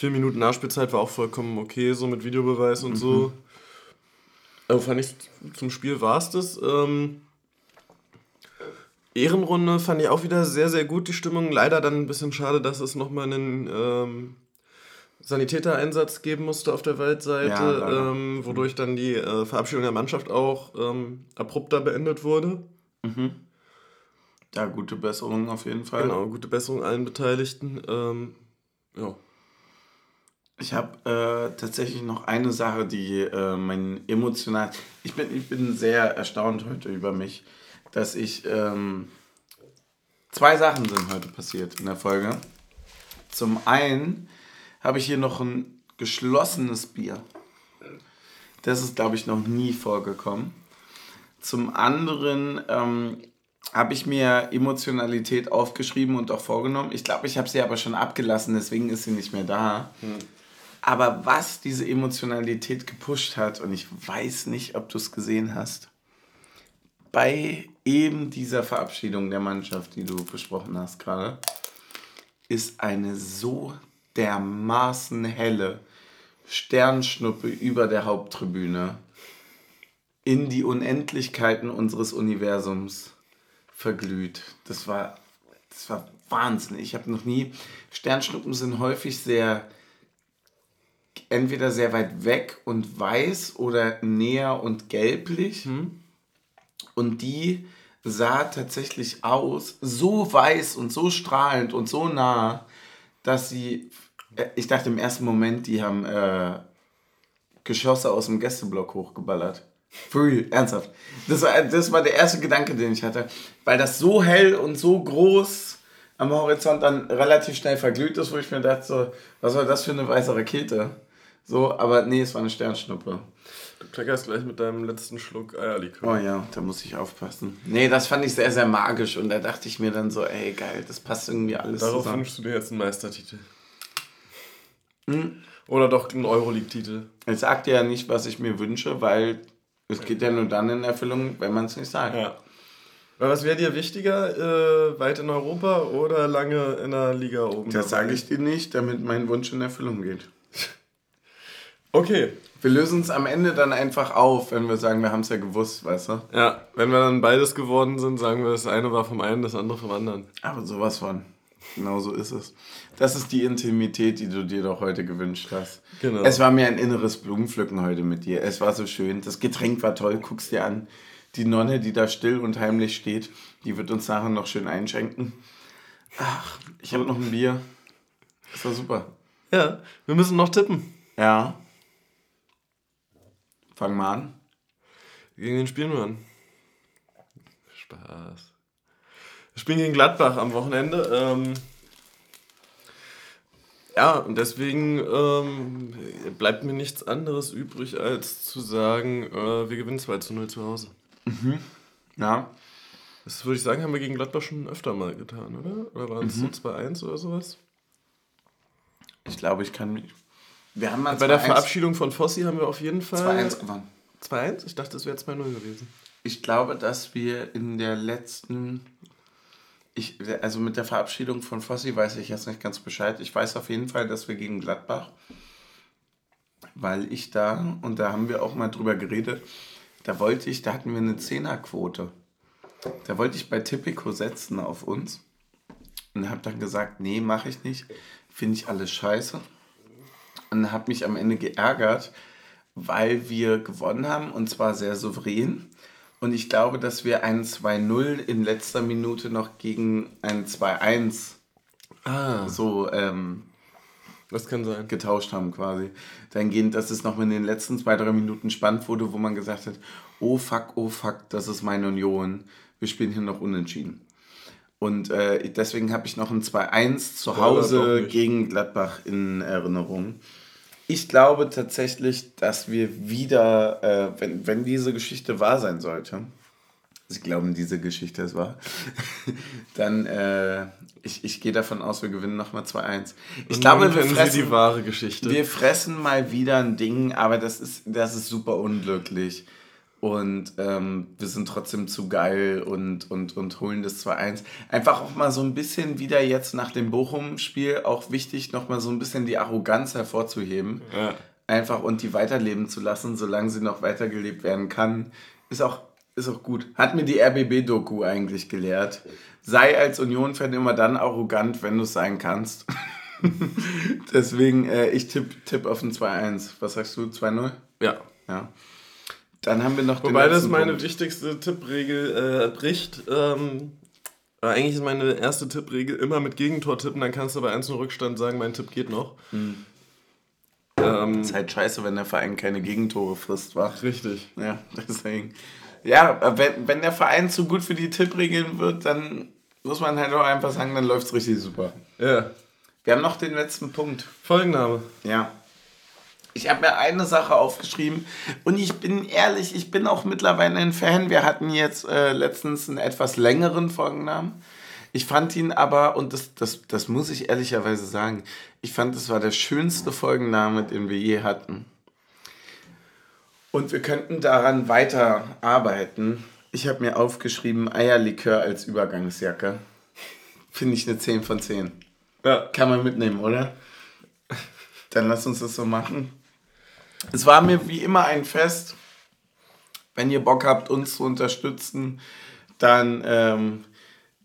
vier Minuten Nachspielzeit war auch vollkommen okay, so mit Videobeweis und so. Also fand ich, zum Spiel war es das. Ähm, Ehrenrunde fand ich auch wieder sehr, sehr gut, die Stimmung. Leider dann ein bisschen schade, dass es nochmal einen ähm, Sanitätereinsatz geben musste auf der Waldseite, Ja, ähm, wodurch dann die äh, Verabschiedung der Mannschaft auch ähm, abrupter beendet wurde. ja, gute Besserung auf jeden Fall. Genau, gute Besserung allen Beteiligten. Ähm, ja. Ich habe äh, tatsächlich noch eine Sache, die äh, mein emotional. Ich bin, ich bin sehr erstaunt heute über mich, dass ich. Ähm, zwei Sachen sind heute passiert in der Folge. Zum einen habe ich hier noch ein geschlossenes Bier. Das ist, glaube ich, noch nie vorgekommen. Zum anderen ähm, habe ich mir Emotionalität aufgeschrieben und auch vorgenommen. Ich glaube, ich habe sie aber schon abgelassen, deswegen ist sie nicht mehr da. Hm. Aber was diese Emotionalität gepusht hat, und ich weiß nicht, ob du es gesehen hast, bei eben dieser Verabschiedung der Mannschaft, die du besprochen hast gerade, ist eine so dermaßen helle Sternschnuppe über der Haupttribüne in die Unendlichkeiten unseres Universums verglüht. Das war, das war Wahnsinn. Ich habe noch nie. Sternschnuppen sind häufig sehr entweder sehr weit weg und weiß oder näher und gelblich. Hm. Und die sah tatsächlich aus, so weiß und so strahlend und so nah, dass sie, äh, ich dachte im ersten Moment, die haben äh, Geschosse aus dem Gästeblock hochgeballert. Free, ernsthaft. Das war, das war der erste Gedanke, den ich hatte. Weil das so hell und so groß am Horizont dann relativ schnell verglüht ist, wo ich mir dachte, so, was war das für eine weiße Rakete? So, aber nee, es war eine Sternschnuppe. Du kleckerst gleich mit deinem letzten Schluck Eierlikör. Oh ja, da muss ich aufpassen. Nee, das fand ich sehr, sehr magisch und da dachte ich mir dann so, ey, geil, das passt irgendwie alles Darauf zusammen. wünschst du dir jetzt einen Meistertitel. Hm? Oder doch einen Euroleague-Titel. Ich sagte ja nicht, was ich mir wünsche, weil es geht ja nur dann in Erfüllung, wenn man es nicht sagt. Ja. Was wäre dir wichtiger, äh, weit in Europa oder lange in der Liga oben? Das sage ich dir nicht, damit mein Wunsch in Erfüllung geht. Okay. Wir lösen es am Ende dann einfach auf, wenn wir sagen, wir haben es ja gewusst, weißt du? Ja, wenn wir dann beides geworden sind, sagen wir, das eine war vom einen, das andere vom anderen. Aber sowas von. Genau so ist es. Das ist die Intimität, die du dir doch heute gewünscht hast. Genau. Es war mir ein inneres Blumenpflücken heute mit dir. Es war so schön. Das Getränk war toll. Guck's dir an. Die Nonne, die da still und heimlich steht, die wird uns nachher noch schön einschenken. Ach, ich habe noch ein Bier. Das war super. Ja, wir müssen noch tippen. Ja. Fang mal an. Gegen den spielen wir an. Spaß. Wir spielen gegen Gladbach am Wochenende. Ähm ja, und deswegen ähm, bleibt mir nichts anderes übrig, als zu sagen, äh, wir gewinnen 2 zu 0 zu Hause. Mhm. Ja. Das würde ich sagen, haben wir gegen Gladbach schon öfter mal getan, oder? Oder waren es mhm. so 2-1 oder sowas? Ich glaube, ich kann mich. Wir haben mal Bei der Verabschiedung von Fossi haben wir auf jeden Fall. 2-1 gewonnen. 2-1? Ich dachte, es wäre 2-0 gewesen. Ich glaube, dass wir in der letzten. Ich, also mit der Verabschiedung von Fossi weiß ich jetzt nicht ganz Bescheid. Ich weiß auf jeden Fall, dass wir gegen Gladbach, weil ich da, und da haben wir auch mal drüber geredet, da wollte ich, da hatten wir eine Zehnerquote. Da wollte ich bei Tipico setzen auf uns und habe dann gesagt, nee, mache ich nicht. Finde ich alles scheiße und habe mich am Ende geärgert, weil wir gewonnen haben und zwar sehr souverän. Und ich glaube, dass wir ein 2-0 in letzter Minute noch gegen ein 2-1 ah. so ähm, das kann sein. getauscht haben quasi. Dahingehend, dass es noch in den letzten zwei, drei Minuten spannend wurde, wo man gesagt hat, oh fuck, oh fuck, das ist meine Union. Wir spielen hier noch unentschieden. Und äh, deswegen habe ich noch ein 2-1 zu Hause gegen Gladbach in Erinnerung. Ich glaube tatsächlich, dass wir wieder, äh, wenn, wenn diese Geschichte wahr sein sollte, Sie glauben, diese Geschichte ist wahr, dann, äh, ich, ich gehe davon aus, wir gewinnen nochmal 2-1. Ich Und glaube, wir fressen, die wahre Geschichte. wir fressen mal wieder ein Ding, aber das ist, das ist super unglücklich. Und ähm, wir sind trotzdem zu geil und, und, und holen das 2-1. Einfach auch mal so ein bisschen wieder jetzt nach dem Bochum-Spiel auch wichtig, nochmal so ein bisschen die Arroganz hervorzuheben. Ja. Einfach und die weiterleben zu lassen, solange sie noch weitergelebt werden kann. Ist auch, ist auch gut. Hat mir die RBB-Doku eigentlich gelehrt. Sei als Union-Fan immer dann arrogant, wenn du es sein kannst. Deswegen, äh, ich tippe tipp auf ein 2-1. Was sagst du? 2-0? Ja. Ja. Dann haben wir noch Wobei das meine Punkt. wichtigste Tippregel äh, bricht. Ähm, eigentlich ist meine erste Tippregel immer mit Gegentor tippen, dann kannst du bei 1 Rückstand sagen, mein Tipp geht noch. Hm. Ähm, ist halt scheiße, wenn der Verein keine Gegentore frisst, wa? Richtig. Ja, deswegen. Ja, wenn, wenn der Verein zu gut für die Tippregeln wird, dann muss man halt auch einfach sagen, dann läuft es richtig super. Ja. Wir haben noch den letzten Punkt. Folgenname. Ja. Ich habe mir eine Sache aufgeschrieben und ich bin ehrlich, ich bin auch mittlerweile ein Fan. Wir hatten jetzt äh, letztens einen etwas längeren Folgennamen. Ich fand ihn aber, und das, das, das muss ich ehrlicherweise sagen, ich fand, es war der schönste Folgenname, den wir je hatten. Und wir könnten daran weiter arbeiten. Ich habe mir aufgeschrieben, Eierlikör als Übergangsjacke. Finde ich eine 10 von 10. Ja. Kann man mitnehmen, oder? Dann lass uns das so machen. Es war mir wie immer ein Fest. Wenn ihr Bock habt, uns zu unterstützen, dann ähm,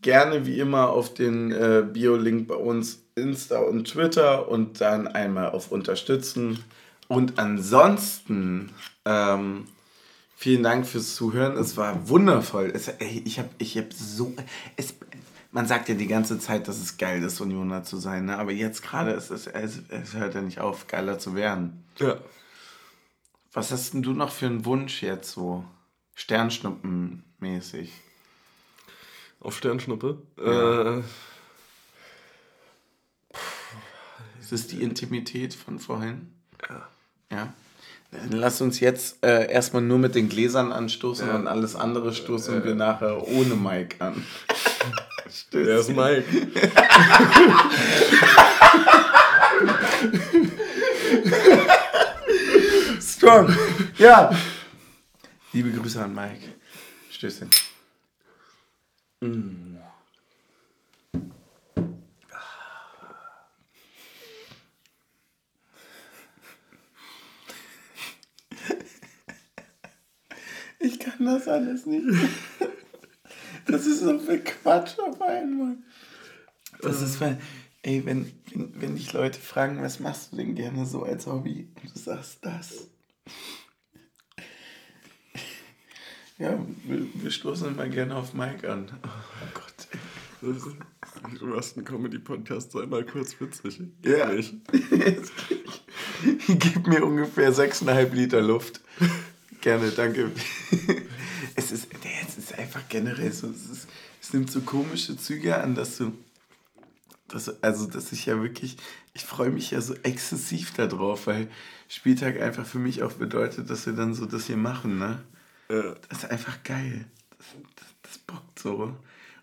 gerne wie immer auf den äh, Bio-Link bei uns Insta und Twitter und dann einmal auf Unterstützen. Und ansonsten ähm, vielen Dank fürs Zuhören. Es war wundervoll. Es, ey, ich habe ich hab so. Es, man sagt ja die ganze Zeit, dass es geil ist, Unioner zu sein. Ne? Aber jetzt gerade es, es, es hört ja nicht auf, geiler zu werden. Ja. Was hast denn du noch für einen Wunsch jetzt so? Sternschnuppenmäßig. Auf Sternschnuppe. Äh, Ist es die Intimität von vorhin? Ja. Ja. Dann lass uns jetzt äh, erstmal nur mit den Gläsern anstoßen Ja. und alles andere stoßen wir nachher ohne Mike an. der ist Mike. Strong. Ja. Liebe Grüße an Mike. Stößchen. Mm. Ich kann das alles nicht. Das ist so viel Quatsch auf einmal. Das ist, weil, ey, wenn, wenn, wenn dich Leute fragen, was machst du denn gerne so als Hobby? Und du sagst das. Ja, wir, wir stoßen immer gerne auf Mike an. Oh Gott. Das ist- Du hast einen Comedy-Podcast, sei mal kurz witzig. Ja. Nicht. Gib mir ungefähr 6,5 Liter Luft. Gerne, danke. Es ist, es ist einfach generell so, es, ist, es nimmt so komische Züge an, dass du, dass, du- also dass ich ja wirklich, ich freue mich ja so exzessiv darauf, weil Spieltag einfach für mich auch bedeutet, dass wir dann so das hier machen, ne? Ja. Das ist einfach geil. Das, das, das bockt so.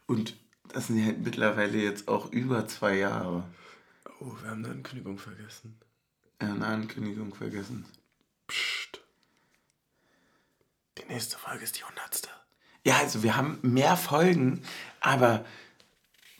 Und das sind halt mittlerweile jetzt auch über zwei Jahre. Oh, wir haben eine Ankündigung vergessen. Ja, eine Ankündigung vergessen. Psst. Die nächste Folge ist die hundertste. Ja, also wir haben mehr Folgen, aber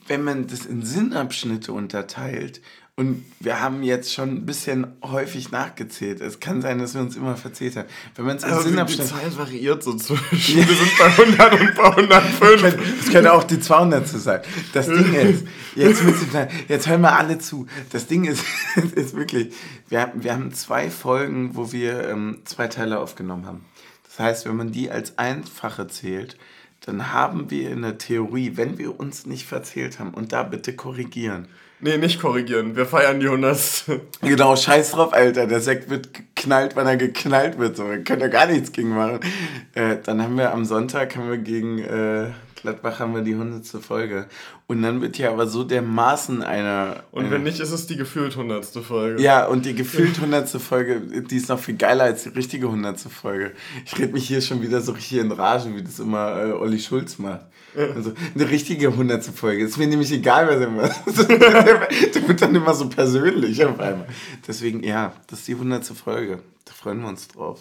wenn man das in Sinnabschnitte unterteilt und wir haben jetzt schon ein bisschen häufig nachgezählt, es kann sein, dass wir uns immer verzählt haben. Wenn man es in Also die Sinnabschnitte... Zahl variiert so zwischen. Wir sind bei 100 und bei 105. Das könnte auch die 200 sein. Das Ding ist, jetzt, müssen jetzt hören wir alle zu. Das Ding ist, ist wirklich, wir, haben- wir haben zwei Folgen, wo wir ähm, zwei Teile aufgenommen haben. Das heißt, wenn man die als einfache zählt, dann haben wir in der Theorie, wenn wir uns nicht verzählt haben, und da bitte korrigieren. Nee, nicht korrigieren. Wir feiern die 100. Genau, scheiß drauf, Alter. Der Sekt wird geknallt, wenn er geknallt wird. So, wir können da gar nichts gegen machen. Äh, dann haben wir am Sonntag haben wir gegen äh, Gladbach haben wir die hundertste Folge. Und dann wird ja aber so dermaßen einer. Und wenn nicht, ist es die gefühlt 100. Folge. Ja, und die gefühlt hundertste Folge, die ist noch viel geiler als die richtige hundertste Folge. Ich rede mich hier schon wieder so richtig in Rage, wie das immer äh, Olli Schulz macht. Also eine richtige hundertste Folge. Ist mir nämlich egal, was er macht. Der wird dann immer so persönlich auf einmal. Deswegen, ja, das ist die hundertste Folge. Da freuen wir uns drauf.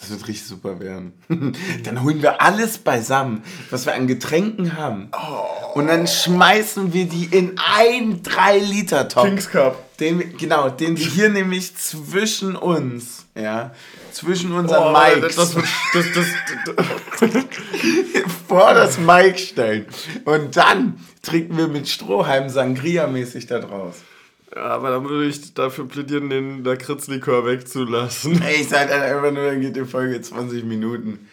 Das wird richtig super werden. Dann holen wir alles beisammen, was wir an Getränken haben. Und dann schmeißen wir die in ein 3-Liter-Top. Kings Cup. Den, genau, den wir hier nämlich zwischen uns, ja, zwischen unseren Oh, Mikes das, das, das, das, vor das Mic stellen. Und dann trinken wir mit Strohhalm Sangria-mäßig da draus. Ja, aber dann würde ich dafür plädieren, den Lakritzlikör wegzulassen. Ey, ich sag dann einfach nur, dann geht die Folge 20 Minuten.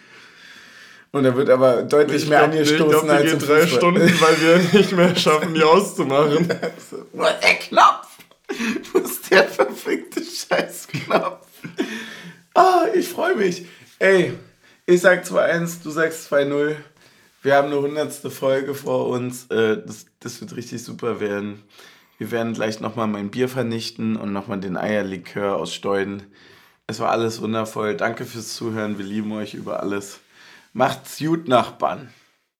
Und da wird aber deutlich mehr glaub, angestoßen ich glaub, die als geht im drei Fußball. Stunden, weil wir nicht mehr schaffen, die auszumachen. Wo ist der Knopf? Wo ist der verfickte Scheißknopf? Ah, ich freue mich. Ey, ich sag 2-1, du sagst 2-0. Wir haben eine hundertste Folge vor uns. Äh, Das, das wird richtig super werden. Wir werden gleich nochmal mein Bier vernichten und nochmal den Eierlikör aus Steuden. Es war alles wundervoll. Danke fürs Zuhören. Wir lieben euch über alles. Macht's gut, Nachbarn.